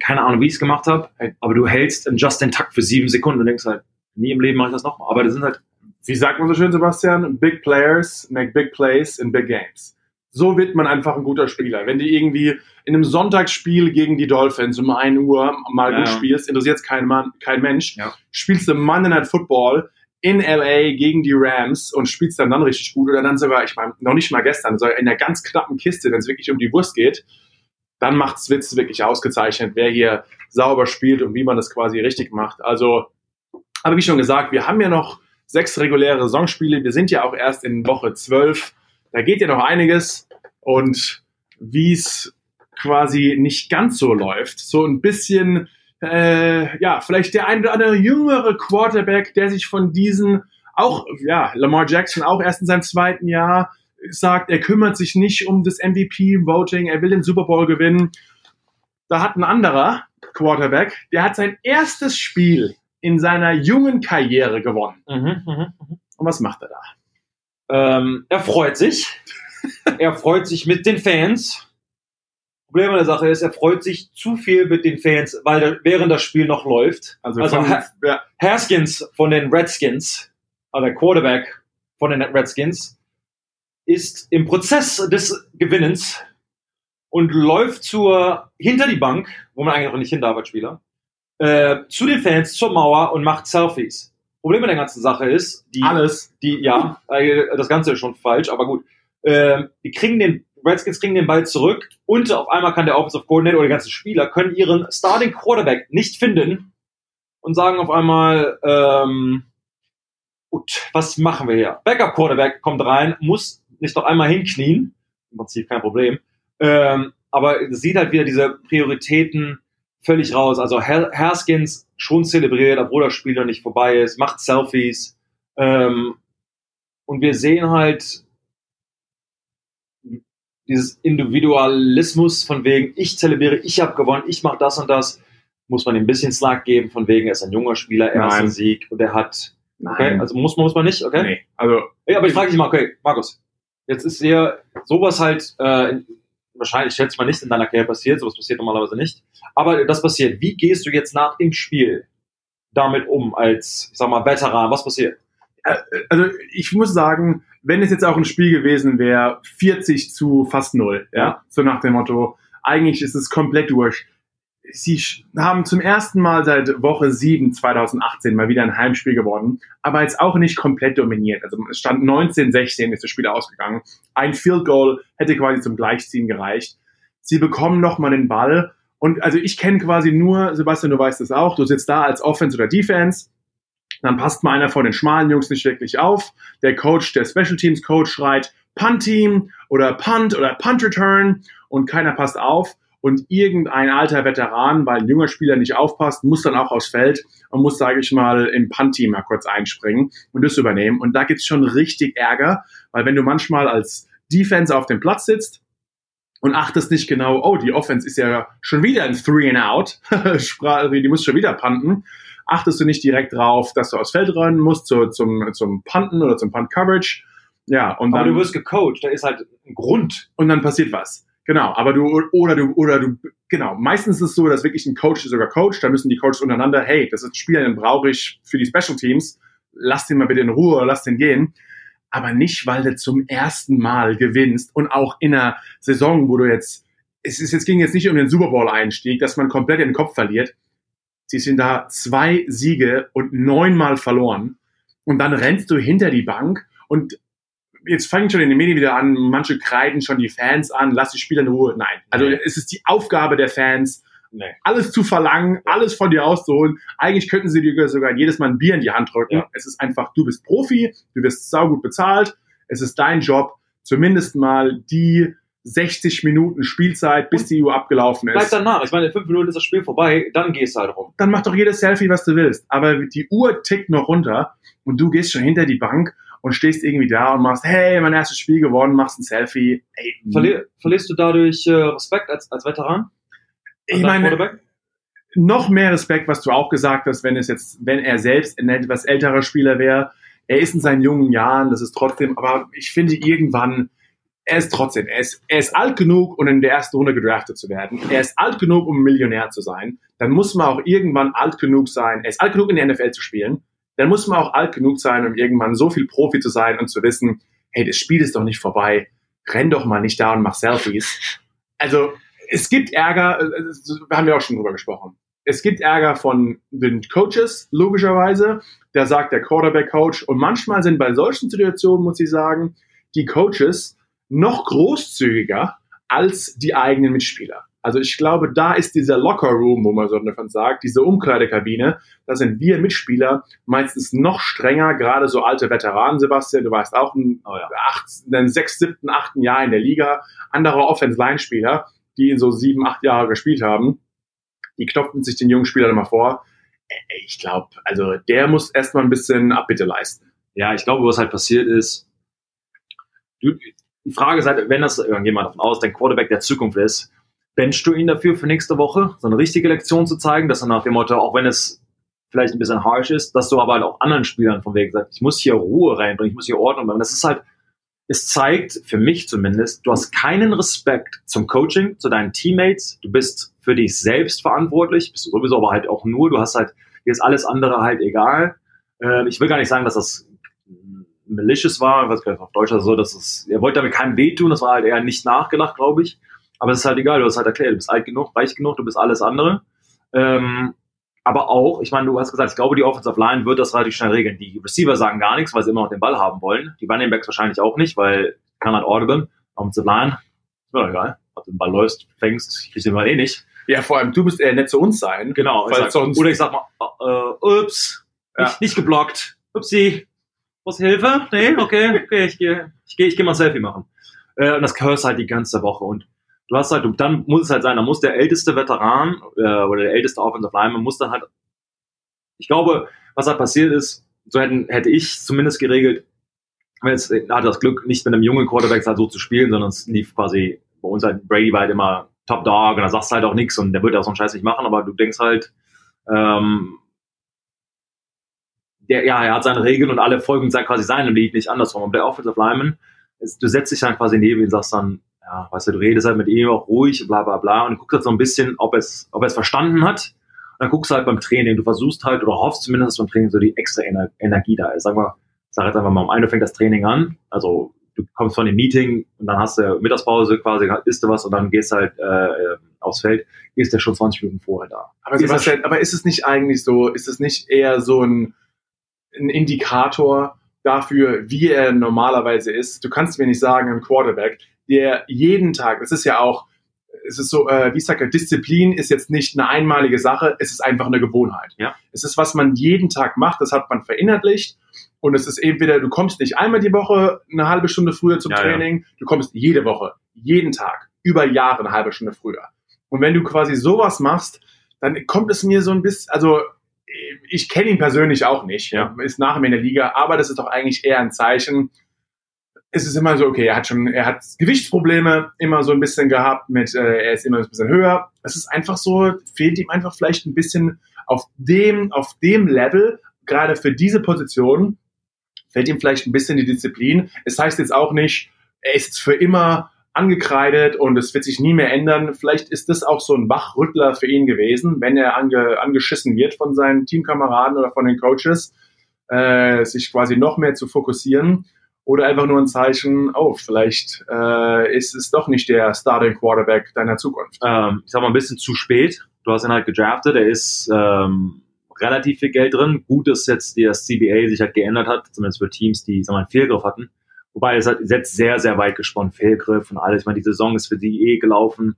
keine Ahnung, wie ich es gemacht habe, aber du hältst einen Just-in-Takt für sieben Sekunden und denkst halt, nie im Leben mache ich das nochmal. Aber das sind halt, Wie sagt man so schön, Sebastian? Big players make big plays in big games. So wird man einfach ein guter Spieler. Wenn du irgendwie in einem Sonntagsspiel gegen die Dolphins um 1 Uhr mal Ja, gut ja. spielst, interessiert kein, Mann, kein Mensch. Ja. Spielst du Monday Night Football in LA gegen die Rams und spielst dann dann richtig gut oder dann sogar, ich meine, noch nicht mal gestern, sogar in der ganz knappen Kiste, wenn es wirklich um die Wurst geht, dann macht's Witz wirklich ausgezeichnet, wer hier sauber spielt und wie man das quasi richtig macht. Also, aber wie schon gesagt, wir haben ja noch sechs reguläre Saisonspiele. Wir sind ja auch erst in Woche zwölf. Da geht ja noch einiges. Und wie es quasi nicht ganz so läuft, so ein bisschen, äh, ja, vielleicht der ein oder andere jüngere Quarterback, der sich von diesen auch, ja, Lamar Jackson auch erst in seinem zweiten Jahr sagt, er kümmert sich nicht um das MVP-Voting, er will den Super Bowl gewinnen. Da hat ein anderer Quarterback, der hat sein erstes Spiel in seiner jungen Karriere gewonnen. Und was macht er da? ähm, er freut sich. er freut sich mit den Fans. Problem an der Sache ist, er freut sich zu viel mit den Fans, weil der, während das Spiel noch läuft. Also, Also von, ha- ja, Haskins von den Redskins, also der Quarterback von den Redskins, ist im Prozess des Gewinnens und läuft zur hinter die Bank, wo man eigentlich auch nicht hin darf als Spieler, äh, zu den Fans zur Mauer und macht Selfies. Problem mit der ganzen Sache ist, die, alles. die ja, äh, das Ganze ist schon falsch, aber gut, äh, die kriegen den Redskins kriegen den Ball zurück und auf einmal kann der Offensive Coordinator oder die ganzen Spieler können ihren Starting Quarterback nicht finden und sagen auf einmal, ähm, gut, was machen wir hier? Backup Quarterback kommt rein, muss nicht noch einmal hinknien, im Prinzip kein Problem, ähm, aber es sieht halt wieder diese Prioritäten völlig raus. Also Haskins schon zelebriert, obwohl das Spiel noch nicht vorbei ist, macht Selfies ähm, und wir sehen halt dieses Individualismus von wegen, ich zelebriere, ich habe gewonnen, ich mache das und das, muss man ihm ein bisschen Slack geben, von wegen, er ist ein junger Spieler, erster Nein. Sieg und er hat, Nein. okay, also muss man, muss man nicht, okay? nee. Also, Ja, aber ich frage dich mal, okay, Markus, jetzt ist hier sowas halt, äh, wahrscheinlich, schätze mal nicht in deiner Karriere passiert, sowas passiert normalerweise nicht. Aber das passiert. Wie gehst du jetzt nach dem Spiel damit um als, ich sag mal, Veteran? Was passiert? Äh, also ich muss sagen, wenn es jetzt auch ein Spiel gewesen wäre, 40 zu fast null, ja, so nach dem Motto, eigentlich ist es komplett durch. Sie haben zum ersten Mal seit Woche 7 2018 mal wieder ein Heimspiel gewonnen, aber jetzt auch nicht komplett dominiert. Also es stand 19-16 ist das Spiel ausgegangen. Ein Field Goal hätte quasi zum Gleichziehen gereicht. Sie bekommen nochmal den Ball und also ich kenne quasi nur, Sebastian, du weißt das auch, du sitzt da als Offense oder Defense, dann passt mal einer von den schmalen Jungs nicht wirklich auf. Der Coach, der Special Teams Coach schreit Punt Team oder Punt oder Punt Return und keiner passt auf. Und irgendein alter Veteran, weil ein junger Spieler nicht aufpasst, muss dann auch aufs Feld und muss, sage ich mal, im Punt-Team mal kurz einspringen und das übernehmen. Und da gibt's schon richtig Ärger, weil wenn du manchmal als Defense auf dem Platz sitzt und achtest nicht genau, oh, die Offense ist ja schon wieder ein Three and Out, die muss schon wieder punten, achtest du nicht direkt drauf, dass du aufs Feld rennen musst zu, zum, zum Punten oder zum Punt Coverage. Ja, und Aber dann, du wirst gecoacht, da ist halt ein Grund. und dann passiert was. Genau, aber du oder du oder du genau. Meistens ist es so, dass wirklich ein Coach sogar coacht. Da müssen die Coaches untereinander, hey, das ist ein Spieler, den brauche ich für die Special Teams. Lass den mal bitte in Ruhe, lass den gehen. Aber nicht, weil du zum ersten Mal gewinnst und auch in einer Saison, wo du jetzt, es ist jetzt ging jetzt nicht um den Super Bowl Einstieg, dass man komplett den Kopf verliert. Sie sind da zwei Siege und neunmal verloren und dann rennst du hinter die Bank und jetzt fangen schon in den Medien wieder an, manche kreiden schon die Fans an, lass die Spieler in Ruhe. Nein. Also es ist die Aufgabe der Fans, Nee. alles zu verlangen, alles von dir auszuholen. Eigentlich könnten sie dir sogar jedes Mal ein Bier in die Hand drücken. Ja. Es ist einfach, du bist Profi, du wirst saugut bezahlt. Es ist dein Job, zumindest mal die 60 Minuten Spielzeit, bis die Uhr abgelaufen Bleib ist. danach. Ich meine, in fünf Minuten ist das Spiel vorbei, dann gehst du halt rum. Dann mach doch jedes Selfie, was du willst. Aber die Uhr tickt noch runter und du gehst schon hinter die Bank und stehst irgendwie da und machst, hey, mein erstes Spiel gewonnen, machst ein Selfie. Ey, Verli verlierst du dadurch äh, Respekt als, als Veteran? ich meine, noch mehr Respekt, was du auch gesagt hast, wenn es jetzt, wenn er selbst ein etwas älterer Spieler wäre. Er ist in seinen jungen Jahren, das ist trotzdem, aber ich finde irgendwann, er ist trotzdem, er ist, er ist alt genug, um in der ersten Runde gedraftet zu werden. Er ist alt genug, um Millionär zu sein. Dann muss man auch irgendwann alt genug sein. Er ist alt genug, in der NFL zu spielen. Dann muss man auch alt genug sein, um irgendwann so viel Profi zu sein und zu wissen, hey, das Spiel ist doch nicht vorbei. Renn doch mal nicht da und mach Selfies. Also, es gibt Ärger, äh, äh, haben wir auch schon drüber gesprochen. Es gibt Ärger von den Coaches, logischerweise. Da sagt der Quarterback-Coach. Und manchmal sind bei solchen Situationen, muss ich sagen, die Coaches noch großzügiger als die eigenen Mitspieler. Also ich glaube, da ist dieser Locker Room, wo man so davon sagt, diese Umkleidekabine, da sind wir Mitspieler meistens noch strenger, gerade so alte Veteranen, Sebastian, du warst auch ein, Oh ja. acht, ein sechs, siebten, achten Jahr in der Liga, andere Offense-Line-Spieler, die in so sieben, acht Jahre gespielt haben, die klopfen sich den jungen Spielern immer vor. Ich glaube, also der muss erstmal ein bisschen Abbitte leisten. Ja, ich glaube, was halt passiert ist, du, die Frage ist halt, wenn das irgendjemand davon aus, dein Quarterback der Zukunft ist, benchst du ihn dafür für nächste Woche, so eine richtige Lektion zu zeigen, dass er nach dem Motto, auch wenn es vielleicht ein bisschen harsh ist, dass du aber halt auch anderen Spielern vom Weg sagst, ich muss hier Ruhe reinbringen, ich muss hier Ordnung bringen. Das ist halt, es zeigt, für mich zumindest, du hast keinen Respekt zum Coaching, zu deinen Teammates, du bist für dich selbst verantwortlich, bist sowieso aber halt auch nur, du hast halt, dir ist alles andere halt egal. Äh, ich will gar nicht sagen, dass das malicious war, was kann ich auf Deutsch oder so, dass es, er wollte damit keinem wehtun, das war halt eher nicht nachgedacht, glaube ich. Aber es ist halt egal, du hast halt erklärt, du bist alt genug, reich genug, du bist alles andere. Ähm, aber auch, ich meine, du hast gesagt, ich glaube, die Offensive Line wird das relativ schnell regeln. Die Receiver sagen gar nichts, weil sie immer noch den Ball haben wollen. Die Running Backs wahrscheinlich auch nicht, weil kann halt audible. Offensive Line, ist mir doch egal. Ob du den Ball läufst, fängst, kriegst du den Ball eh nicht. Ja, vor allem, du bist eher nett zu uns sein. Genau. Weil Ich sag, sonst- oder ich sag mal, äh, ups, Ja. nicht, nicht geblockt. Upsi. Was Hilfe? Nee, okay, okay, ich gehe ich geh, ich geh mal ein Selfie machen. Äh, und das hörst halt die ganze Woche. Und du hast halt, dann muss es halt sein, da muss der älteste Veteran äh, oder der älteste Offensive Lineman muss dann halt, ich glaube, was halt passiert ist, so hätten, hätte ich zumindest geregelt, weil jetzt hatte das Glück, nicht mit einem jungen Quarterback halt so zu spielen, sondern es lief quasi, bei uns halt, Brady war halt immer Top Dog und da sagst du halt auch nichts und der wird auch so einen Scheiß nicht machen, aber du denkst halt, ähm, der, ja, er hat seine Regeln und alle folgen quasi seinem Lied, nicht andersrum. Aber der Offensive Lineman, du setzt dich dann quasi neben ihn und sagst dann, ja, weißt du, du redest halt mit ihm auch ruhig, bla bla bla und guckst halt so ein bisschen, ob es, ob er es verstanden hat. Und dann guckst du halt beim Training, du versuchst halt oder hoffst zumindest, dass beim Training so die extra Ener Energie da ist. Sag mal, sag jetzt einfach mal, um 1 Uhr fängt das Training an, also du kommst von dem Meeting und dann hast du Mittagspause quasi, isst du was und dann gehst halt äh, aufs Feld, ist der schon 20 Minuten vorher da. Aber, Sebastian, aber ist es nicht eigentlich so, ist es nicht eher so ein, ein Indikator dafür, wie er normalerweise ist? Du kannst mir nicht sagen, ein Quarterback, der jeden Tag, das ist ja auch, es ist so, äh, wie ich sage, Disziplin ist jetzt nicht eine einmalige Sache, es ist einfach eine Gewohnheit. Ja. Es ist, was man jeden Tag macht, das hat man verinnerlicht. Und es ist entweder, du kommst nicht einmal die Woche eine halbe Stunde früher zum Ja, ja. Training, du kommst jede Woche, jeden Tag, über Jahre eine halbe Stunde früher. Und wenn du quasi sowas machst, dann kommt es mir so ein bisschen, also ich kenne ihn persönlich auch nicht, Ja. ist nach ihm in der Liga, aber das ist doch eigentlich eher ein Zeichen. Es ist immer so, okay, er hat schon, er hat Gewichtsprobleme immer so ein bisschen gehabt mit, äh, er ist immer ein bisschen höher. Es ist einfach so, fehlt ihm einfach vielleicht ein bisschen auf dem, auf dem Level, gerade für diese Position, fällt ihm vielleicht ein bisschen die Disziplin. Es heißt jetzt auch nicht, er ist für immer angekreidet und es wird sich nie mehr ändern. Vielleicht ist das auch so ein Wachrüttler für ihn gewesen, wenn er ange, angeschissen wird von seinen Teamkameraden oder von den Coaches, äh, sich quasi noch mehr zu fokussieren. Oder einfach nur ein Zeichen, oh, vielleicht äh, ist es doch nicht der Starting Quarterback deiner Zukunft. ähm, ich sag mal, ein bisschen zu spät. Du hast ihn halt gedraftet, er ist ähm, relativ viel Geld drin. Gut, dass jetzt das CBA sich halt geändert hat, zumindest für Teams, die sag mal, einen Fehlgriff hatten. Wobei es hat jetzt sehr, sehr weit gesponnen, Fehlgriff und alles. Ich meine, die Saison ist für die eh gelaufen.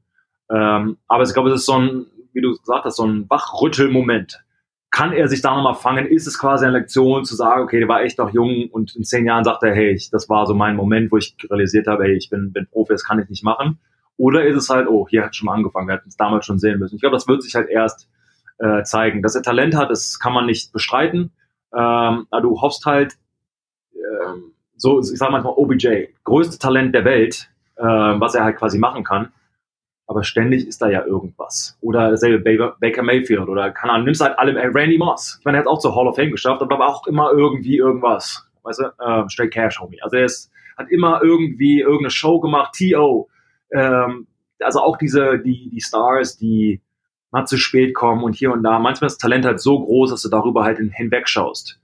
Ähm, aber ich glaube, es ist so ein, wie du gesagt hast, so ein Wachrüttelmoment. Kann er sich da nochmal fangen? Ist es quasi eine Lektion zu sagen, okay, der war echt noch jung und in zehn Jahren sagt er, hey, ich, das war so mein Moment, wo ich realisiert habe, hey, ich bin, bin Profi, das kann ich nicht machen. Oder ist es halt, oh, hier hat schon mal angefangen, wir hätten es damals schon sehen müssen. Ich glaube, das wird sich halt erst äh, zeigen. Dass er Talent hat, das kann man nicht bestreiten. Ähm, aber du hoffst halt, ähm, so, ich sage manchmal OBJ, größte Talent der Welt, äh, was er halt quasi machen kann. Aber ständig ist da ja irgendwas. Oder dasselbe Baker, Mayfield oder keine Ahnung, nimmst halt alle, äh, Randy Moss. Ich meine, er hat auch zur Hall of Fame geschafft, aber auch immer irgendwie irgendwas. Weißt du, ähm, straight cash, homie. Also er ist, hat immer irgendwie irgendeine Show gemacht, T.O. Ähm, also auch diese, die, die Stars, die mal zu spät kommen und hier und da. Manchmal ist das Talent halt so groß, dass du darüber halt hin- hinwegschaust.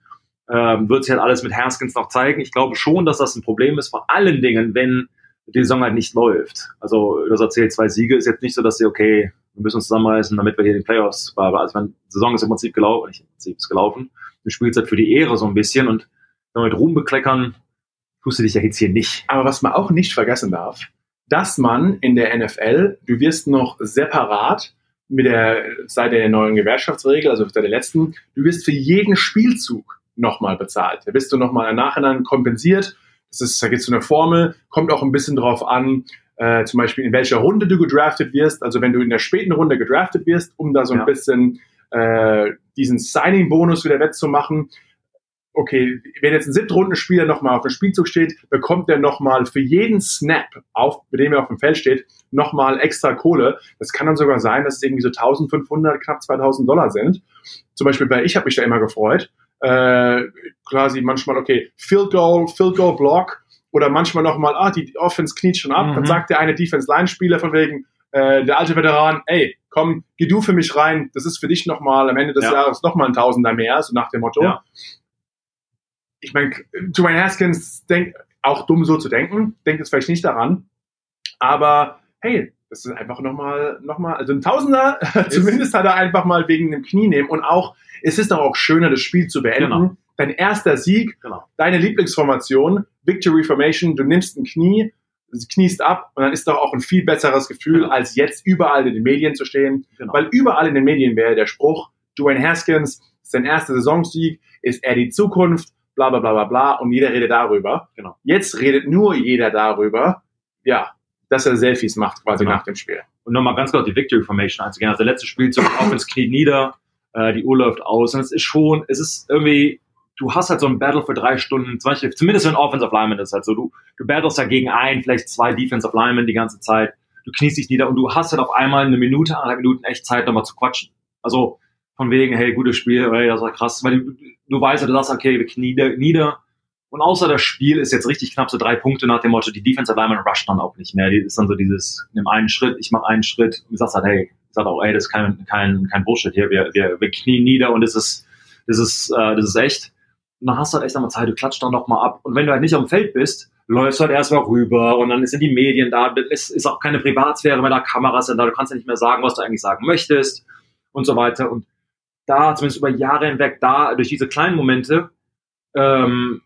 Ähm, wird sich halt alles mit Haskins noch zeigen. Ich glaube schon, dass das ein Problem ist, vor allen Dingen, wenn die Saison halt nicht läuft. Also, du hast erzählt, zwei Siege ist jetzt nicht so, dass sie, okay, wir müssen uns zusammenreißen, damit wir hier den Playoffs waren. Also, meine, die Saison ist im Prinzip gelaufen, nicht im Prinzip ist gelaufen. Du spielst halt für die Ehre so ein bisschen und mit Ruhm bekleckern, tust du dich ja jetzt hier nicht. Aber was man auch nicht vergessen darf, dass man in der NFL, du wirst noch separat mit der, seit der neuen Gewerkschaftsregel, also seit der letzten, du wirst für jeden Spielzug nochmal bezahlt. Da bist du nochmal im Nachhinein kompensiert. Das ist, da gibt es so eine Formel, kommt auch ein bisschen drauf an, äh, zum Beispiel in welcher Runde du gedraftet wirst. Also wenn du in der späten Runde gedraftet wirst, um da so ein Ja. bisschen äh, diesen Signing-Bonus wieder wettzumachen, okay, wenn jetzt ein Siebtrundenspieler nochmal auf dem Spielzug steht, bekommt er nochmal für jeden Snap, auf, mit dem er auf dem Feld steht, nochmal extra Kohle. Das kann dann sogar sein, dass es irgendwie so 1500, knapp 2000 Dollar sind. Zum Beispiel bei ich habe mich da immer gefreut. Äh, quasi manchmal, okay, Field Goal, Field Goal Block oder manchmal nochmal, ah, die Offense kniet schon ab. Mhm. Dann sagt der eine Defense-Line-Spieler von wegen, äh, der alte Veteran, ey, komm, geh du für mich rein, das ist für dich nochmal am Ende des Ja. Jahres nochmal ein Tausender mehr, so nach dem Motto Ja. ich meine, Dwayne Haskins denkt auch dumm so zu denken, denkt jetzt vielleicht nicht daran, aber hey, das ist einfach nochmal, noch mal, also ein Tausender, zumindest hat er einfach mal wegen dem Knie nehmen und auch, es ist doch auch schöner, das Spiel zu beenden. Genau. Dein erster Sieg, Genau. deine Lieblingsformation, Victory Formation, du nimmst ein Knie, kniest ab und dann ist doch auch ein viel besseres Gefühl, Genau. als jetzt überall in den Medien zu stehen, Genau. weil überall in den Medien wäre der Spruch, Dwayne Haskins, sein erster Saisonsieg, ist er die Zukunft, bla bla bla bla bla und jeder redet darüber. Genau. Jetzt redet nur jeder darüber, ja, dass er Selfies macht quasi Genau. nach dem Spiel. Und nochmal ganz kurz die Victory Formation einzugehen. Also der letzte Spielzug, Offense kniet nieder, äh, die Uhr läuft aus. Und es ist schon, es ist irgendwie, du hast halt so ein Battle für drei Stunden, zum Beispiel, zumindest wenn Offensive Lineman ist halt so, du, du battlest dagegen ein, vielleicht zwei Defensive Linemen die ganze Zeit, du kniest dich nieder und du hast halt auf einmal eine Minute, anderthalb Minuten echt Zeit, nochmal zu quatschen. Also von wegen, hey, gutes Spiel, hey, das war krass, weil du, du weißt ja, du sagst, okay, wir knien nieder Und außer das Spiel ist jetzt richtig knapp so drei Punkte nach dem Motto, die Defensive Lineman rusht dann auch nicht mehr. Die ist dann so dieses, nimm einen Schritt, ich mache einen Schritt und sagst halt, hey, sag auch, ey, das ist kein, kein, kein Bullshit hier, wir, wir, wir knien nieder und das ist, das ist, äh, das ist echt. Und dann hast du halt echt einmal Zeit, du klatscht dann noch mal ab. Und wenn du halt nicht am Feld bist, läufst du halt erstmal rüber und dann sind die Medien da, es ist auch keine Privatsphäre mehr da, Kameras sind da, du kannst ja nicht mehr sagen, was du eigentlich sagen möchtest und so weiter. Und da, zumindest über Jahre hinweg, da, durch diese kleinen Momente, ähm,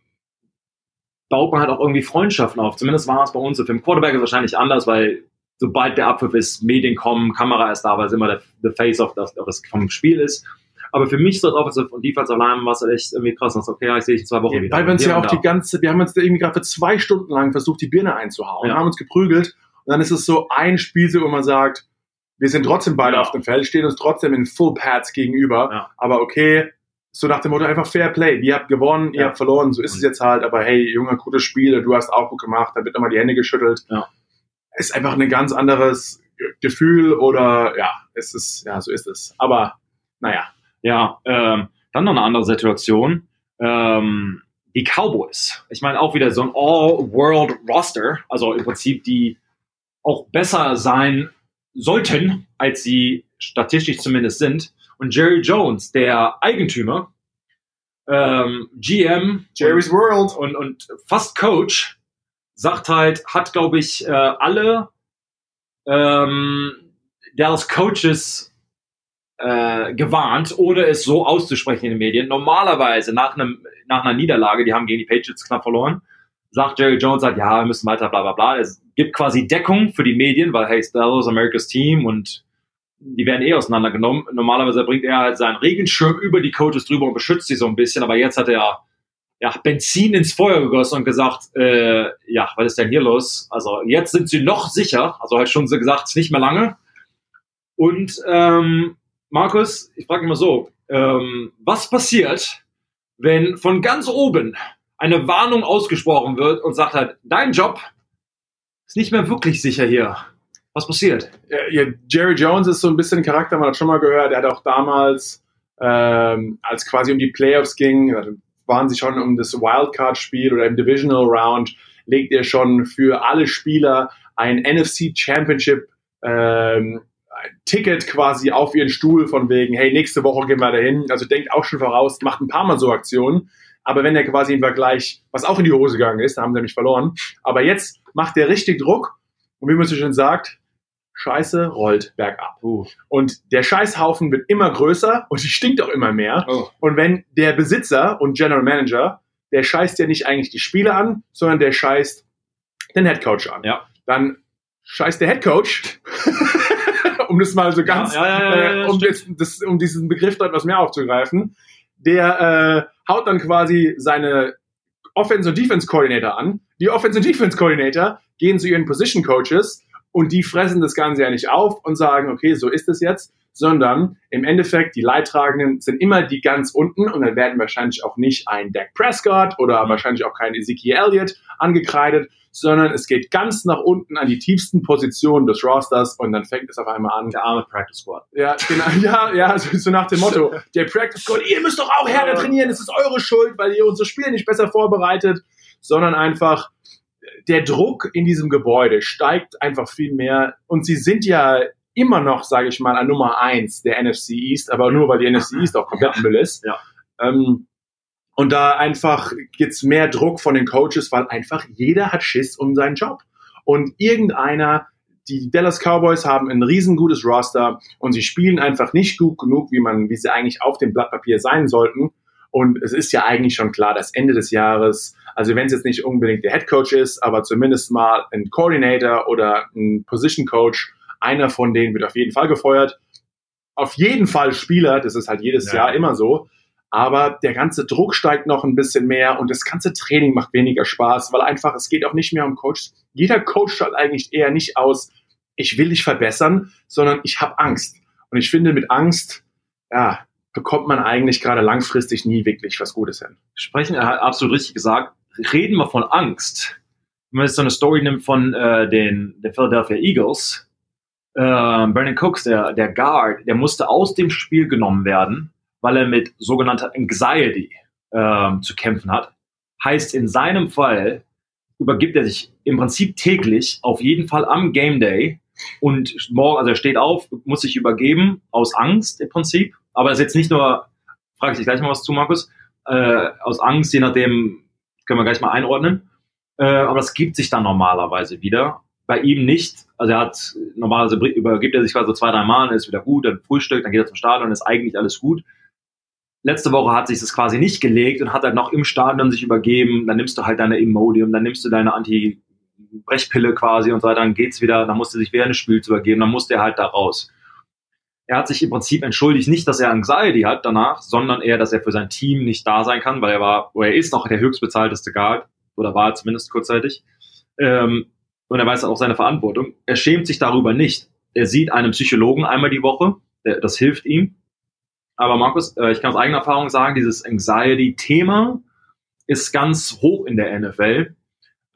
baut man halt auch irgendwie Freundschaften auf. Zumindest war es bei uns. Für den Quarterback ist wahrscheinlich anders, weil sobald der Abpfiff ist, Medien kommen, Kamera ist da, weil es immer der, der Face of das, of das vom Spiel ist. Aber für mich so als Offensive und Defensive Line war es halt echt irgendwie krass. Und okay, ja, ich sehe dich in zwei Wochen ja, wieder. Weil wir uns ja auch die ganze, wir haben uns da irgendwie gerade für zwei Stunden lang versucht, die Birne einzuhauen, ja. haben uns geprügelt. Und dann ist es so ein Spiel, wo man sagt, wir sind trotzdem beide ja. auf dem Feld, stehen uns trotzdem in Full Pads gegenüber. Ja. Aber okay, so nach dem Motto einfach Fair Play. Ihr habt gewonnen, ihr habt verloren, so ist es jetzt halt. Aber hey, junger, gutes Spiel, du hast auch gut gemacht, da wird nochmal die Hände geschüttelt. Ja. Ist einfach ein ganz anderes Gefühl oder ja, es ist, ja, so ist es. Aber naja. Ja, ähm, dann noch eine andere Situation. Ähm, die Cowboys. Ich meine, auch wieder so ein All-World-Roster, also im Prinzip die auch besser sein sollten, als sie statistisch zumindest sind. Und Jerry Jones, der Eigentümer, ähm, GM, Jerry's und, World und, und fast Coach, sagt halt, hat, glaube ich, äh, alle ähm, Dallas Coaches äh, gewarnt, ohne es so auszusprechen in den Medien. Normalerweise nach, einem, nach einer Niederlage, die haben gegen die Patriots knapp verloren, sagt Jerry Jones halt, ja, wir müssen weiter, bla bla bla. Es gibt quasi Deckung für die Medien, weil hey, Dallas America's Team und die werden eh auseinandergenommen. Normalerweise bringt er halt seinen Regenschirm über die Coaches drüber und beschützt sie so ein bisschen, aber jetzt hat er ja, Benzin ins Feuer gegossen und gesagt, äh, ja, was ist denn hier los? Also jetzt sind sie noch sicher, also halt schon so gesagt, nicht mehr lange. Und ähm, Markus, ich frage mal so, ähm, was passiert, wenn von ganz oben eine Warnung ausgesprochen wird und sagt halt, dein Job ist nicht mehr wirklich sicher hier. Was passiert? Jerry Jones ist so ein bisschen ein Charakter, man hat schon mal gehört. Er hat auch damals, ähm, als quasi um die Playoffs ging, also waren sie schon um das Wildcard-Spiel oder im Divisional Round, legt er schon für alle Spieler ein NFC Championship ähm, Ticket quasi auf ihren Stuhl von wegen, hey, nächste Woche gehen wir dahin. Also denkt auch schon voraus, macht ein paar Mal so Aktionen. Aber wenn er quasi im Vergleich, was auch in die Hose gegangen ist, da haben sie nämlich verloren. Aber jetzt macht er richtig Druck. Und wie man so schön sagt, Scheiße rollt bergab. Uh. Und der Scheißhaufen wird immer größer und sie stinkt auch immer mehr. Oh. Und wenn der Besitzer und General Manager, der scheißt ja nicht eigentlich die Spiele an, sondern der scheißt den Headcoach an. Ja. Dann scheißt der Headcoach, um das mal so ganz, ja, ja, äh, um, das, das, um diesen Begriff da etwas mehr aufzugreifen, der äh, haut dann quasi seine Offense- und Defense-Coordinator an. Die Offense- und Defense-Coordinator gehen zu ihren Position-Coaches und die fressen das Ganze ja nicht auf und sagen, okay, so ist es jetzt, sondern im Endeffekt, die Leidtragenden sind immer die ganz unten und dann werden wahrscheinlich auch nicht ein Dak Prescott oder mhm. wahrscheinlich auch kein Ezekiel Elliott angekreidet, sondern es geht ganz nach unten an die tiefsten Positionen des Rosters und dann fängt es auf einmal an. Der arme Practice Squad. Ja, genau, ja, ja, so, so nach dem Motto, der Practice Squad, ihr müsst doch auch härter trainieren, es ist eure Schuld, weil ihr unser Spiel nicht besser vorbereitet, sondern einfach, der Druck in diesem Gebäude steigt einfach viel mehr und sie sind ja immer noch, sage ich mal, an Nummer eins der NFC East, aber nur weil die NFC East auch komplett Müll ist. Ja. Ähm, und da einfach gibt's mehr Druck von den Coaches, weil einfach jeder hat Schiss um seinen Job. Und irgendeiner, die Dallas Cowboys haben ein riesengutes Roster und sie spielen einfach nicht gut genug, wie man, wie sie eigentlich auf dem Blatt Papier sein sollten. Und es ist ja eigentlich schon klar, dass Ende des Jahres, also wenn es jetzt nicht unbedingt der Head Coach ist, aber zumindest mal ein Coordinator oder ein Position Coach, einer von denen wird auf jeden Fall gefeuert. Auf jeden Fall Spieler, das ist halt jedes ja. Jahr immer so. Aber der ganze Druck steigt noch ein bisschen mehr und das ganze Training macht weniger Spaß, weil einfach, es geht auch nicht mehr um Coach. Jeder Coach schaut eigentlich eher nicht aus, ich will dich verbessern, sondern ich habe Angst. Und ich finde, mit Angst, ja, bekommt man eigentlich gerade langfristig nie wirklich was Gutes hin. Sprechen, er hat absolut richtig gesagt, reden wir von Angst. Wenn man jetzt so eine Story nimmt von äh, den, den Philadelphia Eagles, äh, Brandon Cooks, der, der Guard, der musste aus dem Spiel genommen werden, weil er mit sogenannter Anxiety äh, zu kämpfen hat. Heißt in seinem Fall übergibt er sich im Prinzip täglich, auf jeden Fall am Game Day und morgen, also er steht auf, muss sich übergeben, aus Angst im Prinzip. Aber es ist jetzt nicht nur, frage ich dich gleich mal was zu, Markus, äh, aus Angst, je nachdem, können wir gleich mal einordnen. Äh, aber das gibt sich dann normalerweise wieder. Bei ihm nicht. Also er hat, normalerweise übergibt er sich quasi so zwei, drei Mal, dann ist wieder gut, dann frühstückt, dann geht er zum Stadion, ist eigentlich alles gut. Letzte Woche hat sich das quasi nicht gelegt und hat halt noch im Stadion sich übergeben. Dann nimmst du halt deine Imodium, dann nimmst du deine Anti-Brechpille quasi und so weiter, dann geht's wieder, dann musste sich während des Spiels übergeben, dann musste er halt da raus. Er hat sich im Prinzip entschuldigt, nicht, dass er Anxiety hat danach, sondern eher, dass er für sein Team nicht da sein kann, weil er war, oder er ist noch der höchstbezahlteste Guard, oder war zumindest kurzzeitig. Ähm, und er weiß auch seine Verantwortung. Er schämt sich darüber nicht. Er sieht einen Psychologen einmal die Woche, der, das hilft ihm. Aber Markus, äh, ich kann aus eigener Erfahrung sagen, dieses Anxiety-Thema ist ganz hoch in der NFL.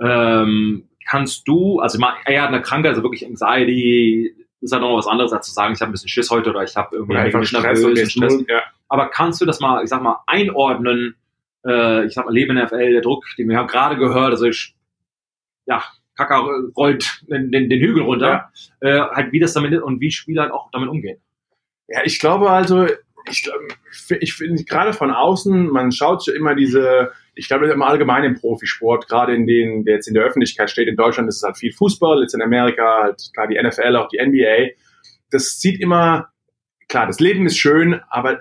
Ähm, kannst du, also er hat eine Krankheit, also wirklich Anxiety, ist halt noch was anderes, als zu sagen, ich habe ein bisschen Schiss heute oder ich habe irgendwie einfach Stress, nervös, Stress. Ja. Aber kannst du das mal, ich sag mal, einordnen? Äh, ich sag mal, Leben in der FL, der Druck, den wir haben gerade gehört, also ich, ja, Kacker rollt den, den, den Hügel runter, ja. äh, halt wie das damit und wie Spieler halt auch damit umgehen. Ja, ich glaube also, ich, ich finde gerade von außen, man schaut immer diese, ich glaube im Allgemeinen im Profisport, gerade in denen, der jetzt in der Öffentlichkeit steht, in Deutschland ist es halt viel Fußball, jetzt in Amerika halt klar die NFL, auch die NBA. Das sieht immer, klar, das Leben ist schön, aber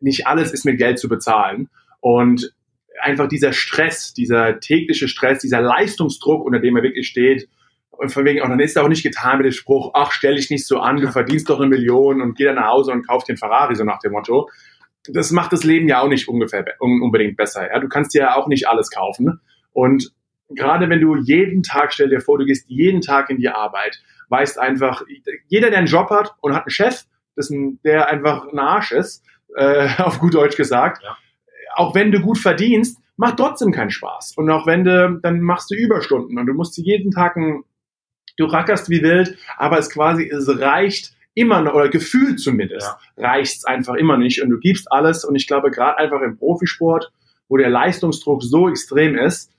nicht alles ist mit Geld zu bezahlen. Und einfach dieser Stress, dieser tägliche Stress, dieser Leistungsdruck, unter dem er wirklich steht, und von wegen, und dann ist auch nicht getan mit dem Spruch, ach, stell dich nicht so an, du verdienst doch eine Million und geh dann nach Hause und kauf den Ferrari, so nach dem Motto. Das macht das Leben ja auch nicht ungefähr unbedingt besser. Ja? Du kannst dir ja auch nicht alles kaufen. Und gerade wenn du jeden Tag, stell dir vor, du gehst jeden Tag in die Arbeit, weißt einfach, jeder, der einen Job hat und hat einen Chef, das ein, der einfach ein Arsch ist, äh, auf gut Deutsch gesagt, ja. auch wenn du gut verdienst, macht trotzdem keinen Spaß. Und auch wenn du, dann machst du Überstunden und du musst jeden Tag ein du rackerst wie wild, aber es quasi, es reicht immer noch, oder gefühlt zumindest, ja. reicht's einfach immer nicht und du gibst alles und ich glaube gerade einfach im Profisport, wo der Leistungsdruck so extrem ist,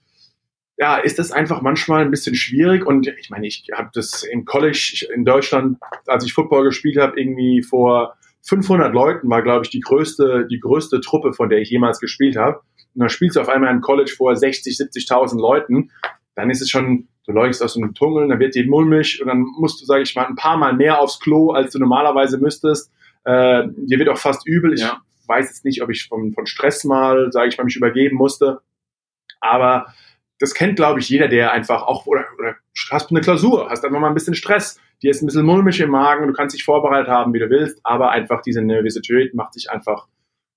ja, ist das einfach manchmal ein bisschen schwierig und ich meine, ich habe das im College in Deutschland, als ich Football gespielt habe, irgendwie vor 500 Leuten war, glaube ich, die größte, die größte Truppe, von der ich jemals gespielt habe. Und dann spielst du auf einmal im College vor 60, 70.000 Leuten. Dann ist es schon du läufst aus einem Tunnel, dann wird die mulmig und dann musst du, sage ich mal, ein paar Mal mehr aufs Klo, als du normalerweise müsstest. Äh, dir wird auch fast übel. Ich ja. weiß jetzt nicht, ob ich von, von Stress mal, sage ich mal, mich übergeben musste. Aber das kennt, glaube ich, jeder, der einfach auch, oder, oder hast du eine Klausur, hast einfach mal ein bisschen Stress, dir ist ein bisschen mulmig im Magen, du kannst dich vorbereitet haben, wie du willst, aber einfach diese Nervosität macht sich einfach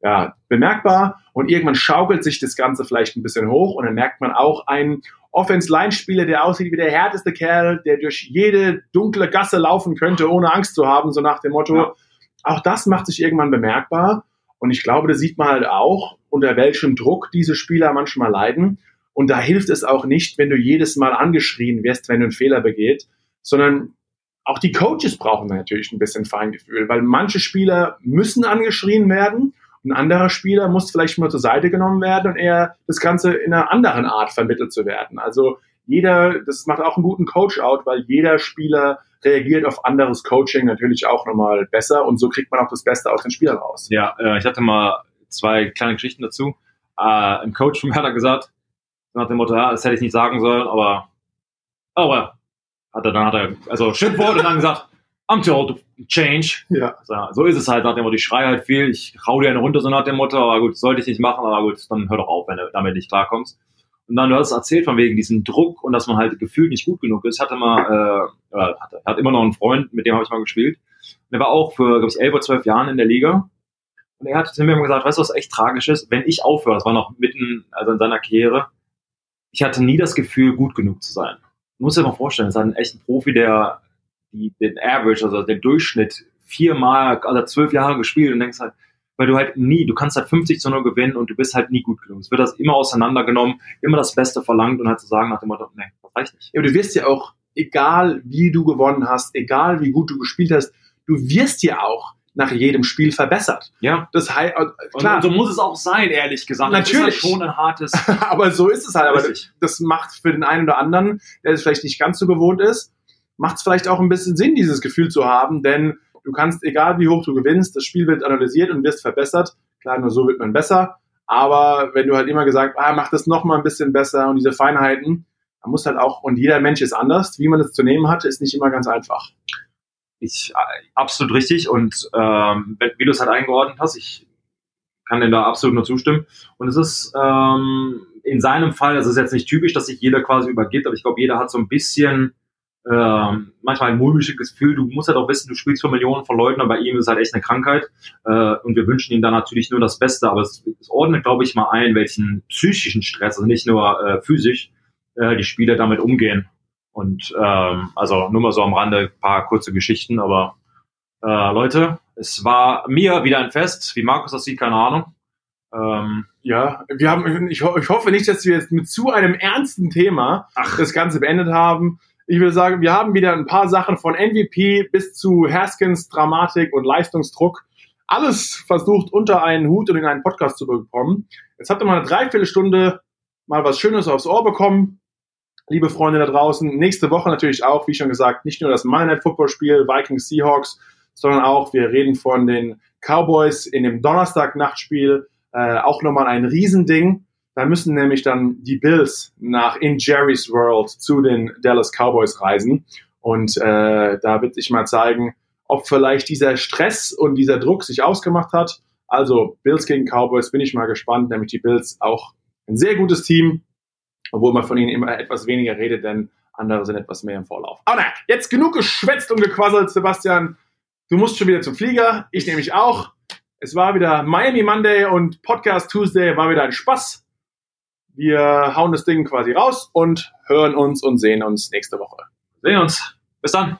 ja, bemerkbar und irgendwann schaukelt sich das Ganze vielleicht ein bisschen hoch und dann merkt man auch einen Offense-Line-Spieler, der aussieht wie der härteste Kerl, der durch jede dunkle Gasse laufen könnte, ohne Angst zu haben, so nach dem Motto. Ja. Auch das macht sich irgendwann bemerkbar und ich glaube, das sieht man halt auch, unter welchem Druck diese Spieler manchmal leiden. Und da hilft es auch nicht, wenn du jedes Mal angeschrien wirst, wenn du einen Fehler begeht, sondern auch die Coaches brauchen natürlich ein bisschen Feingefühl, weil manche Spieler müssen angeschrien werden ein anderer Spieler muss vielleicht mal zur Seite genommen werden und eher das Ganze in einer anderen Art vermittelt zu werden. Also jeder, das macht auch einen guten Coach-out, weil jeder Spieler reagiert auf anderes Coaching natürlich auch nochmal besser und so kriegt man auch das Beste aus den Spielern raus. Ja, äh, ich hatte mal zwei kleine Geschichten dazu. Äh, ein Coach von mir hat gesagt, nach dem Motto, ja, das hätte ich nicht sagen sollen, aber, aber, hat er, dann hat er, also Schimpfwort und dann gesagt, I'm too old to change. Ja. So, so ist es halt nach dem Motto, ich schreie halt viel, ich hau dir eine runter, so nach dem Motto, aber gut, sollte ich nicht machen, aber gut, dann hör doch auf, wenn du damit nicht klarkommst. Und dann, du hast erzählt von wegen diesem Druck und dass man halt gefühlt nicht gut genug ist. Ich hatte mal, äh, hatte, hat immer noch einen Freund, mit dem habe ich mal gespielt. Und der war auch für, glaube ich, elf oder zwölf Jahren in der Liga. Und er hat zu mir immer gesagt, weißt du, was echt tragisch ist? Wenn ich aufhöre, das war noch mitten, also in seiner Karriere, ich hatte nie das Gefühl, gut genug zu sein. Du musst dir mal vorstellen, das ist halt ein echter Profi, der die, den Average, also den Durchschnitt viermal, also zwölf Jahre gespielt und denkst halt, weil du halt nie, du kannst halt 50 zu 0 gewinnen und du bist halt nie gut genug. Es wird das immer auseinandergenommen, immer das Beste verlangt und halt zu sagen nach dem Motto, nee, das reicht nicht. Ja, du wirst ja auch, egal wie du gewonnen hast, egal wie gut du gespielt hast, du wirst ja auch nach jedem Spiel verbessert. Ja. Das heißt, klar. Und so muss es auch sein, ehrlich gesagt. Natürlich. Das ist halt schon ein hartes. aber so ist es halt. Aber das, das macht für den einen oder anderen, der es vielleicht nicht ganz so gewohnt ist, macht es vielleicht auch ein bisschen Sinn, dieses Gefühl zu haben, denn du kannst, egal wie hoch du gewinnst, das Spiel wird analysiert und wirst verbessert. Klar, nur so wird man besser. Aber wenn du halt immer gesagt, ah, mach das noch mal ein bisschen besser und diese Feinheiten, man muss halt auch, und jeder Mensch ist anders, wie man es zu nehmen hat, ist nicht immer ganz einfach. Ich, äh, absolut richtig und ähm, wie du es halt eingeordnet hast, ich kann dem da absolut nur zustimmen. Und es ist ähm, in seinem Fall, das ist jetzt nicht typisch, dass sich jeder quasi übergibt, aber ich glaube, jeder hat so ein bisschen ähm, manchmal ein mulmiges Gefühl. Du musst halt auch wissen, du spielst für Millionen von Leuten, aber bei ihm ist es halt echt eine Krankheit. Äh, und wir wünschen ihm da natürlich nur das Beste, aber es, es ordnet, glaube ich, mal ein, welchen psychischen Stress, also nicht nur äh, physisch, äh, die Spieler damit umgehen. Und ähm, also nur mal so am Rande paar kurze Geschichten, aber äh, Leute, es war mir wieder ein Fest. Wie Markus das sieht, keine Ahnung. Ähm, ja, wir haben, ich, ich, hoffe nicht, dass wir jetzt mit zu einem ernsten Thema Ach. das Ganze beendet haben. Ich würde sagen, wir haben wieder ein paar Sachen von MVP bis zu Haskins Dramatik und Leistungsdruck. Alles versucht unter einen Hut und in einen Podcast zu bekommen. Jetzt habt ihr mal eine Dreiviertelstunde mal was Schönes aufs Ohr bekommen liebe Freunde da draußen. Nächste Woche natürlich auch, wie schon gesagt, nicht nur das Monday Night Football Spiel Vikings Seahawks, sondern auch wir reden von den Cowboys in dem Donnerstag Nachtspiel. Äh, auch nochmal ein Riesending. Da müssen nämlich dann die Bills nach in Jerry's World zu den Dallas Cowboys reisen. Und äh, da wird sich mal zeigen, ob vielleicht dieser Stress und dieser Druck sich ausgemacht hat. Also Bills gegen Cowboys bin ich mal gespannt, nämlich die Bills auch ein sehr gutes Team, obwohl man von ihnen immer etwas weniger redet, denn andere sind etwas mehr im Vorlauf. Aber nein, jetzt genug geschwätzt und gequasselt, Sebastian. Du musst schon wieder zum Flieger, ich nämlich auch. Es war wieder Miami Monday und Podcast Tuesday war wieder ein Spaß. Wir hauen das Ding quasi raus und hören uns und sehen uns nächste Woche. Sehen uns. Bis dann.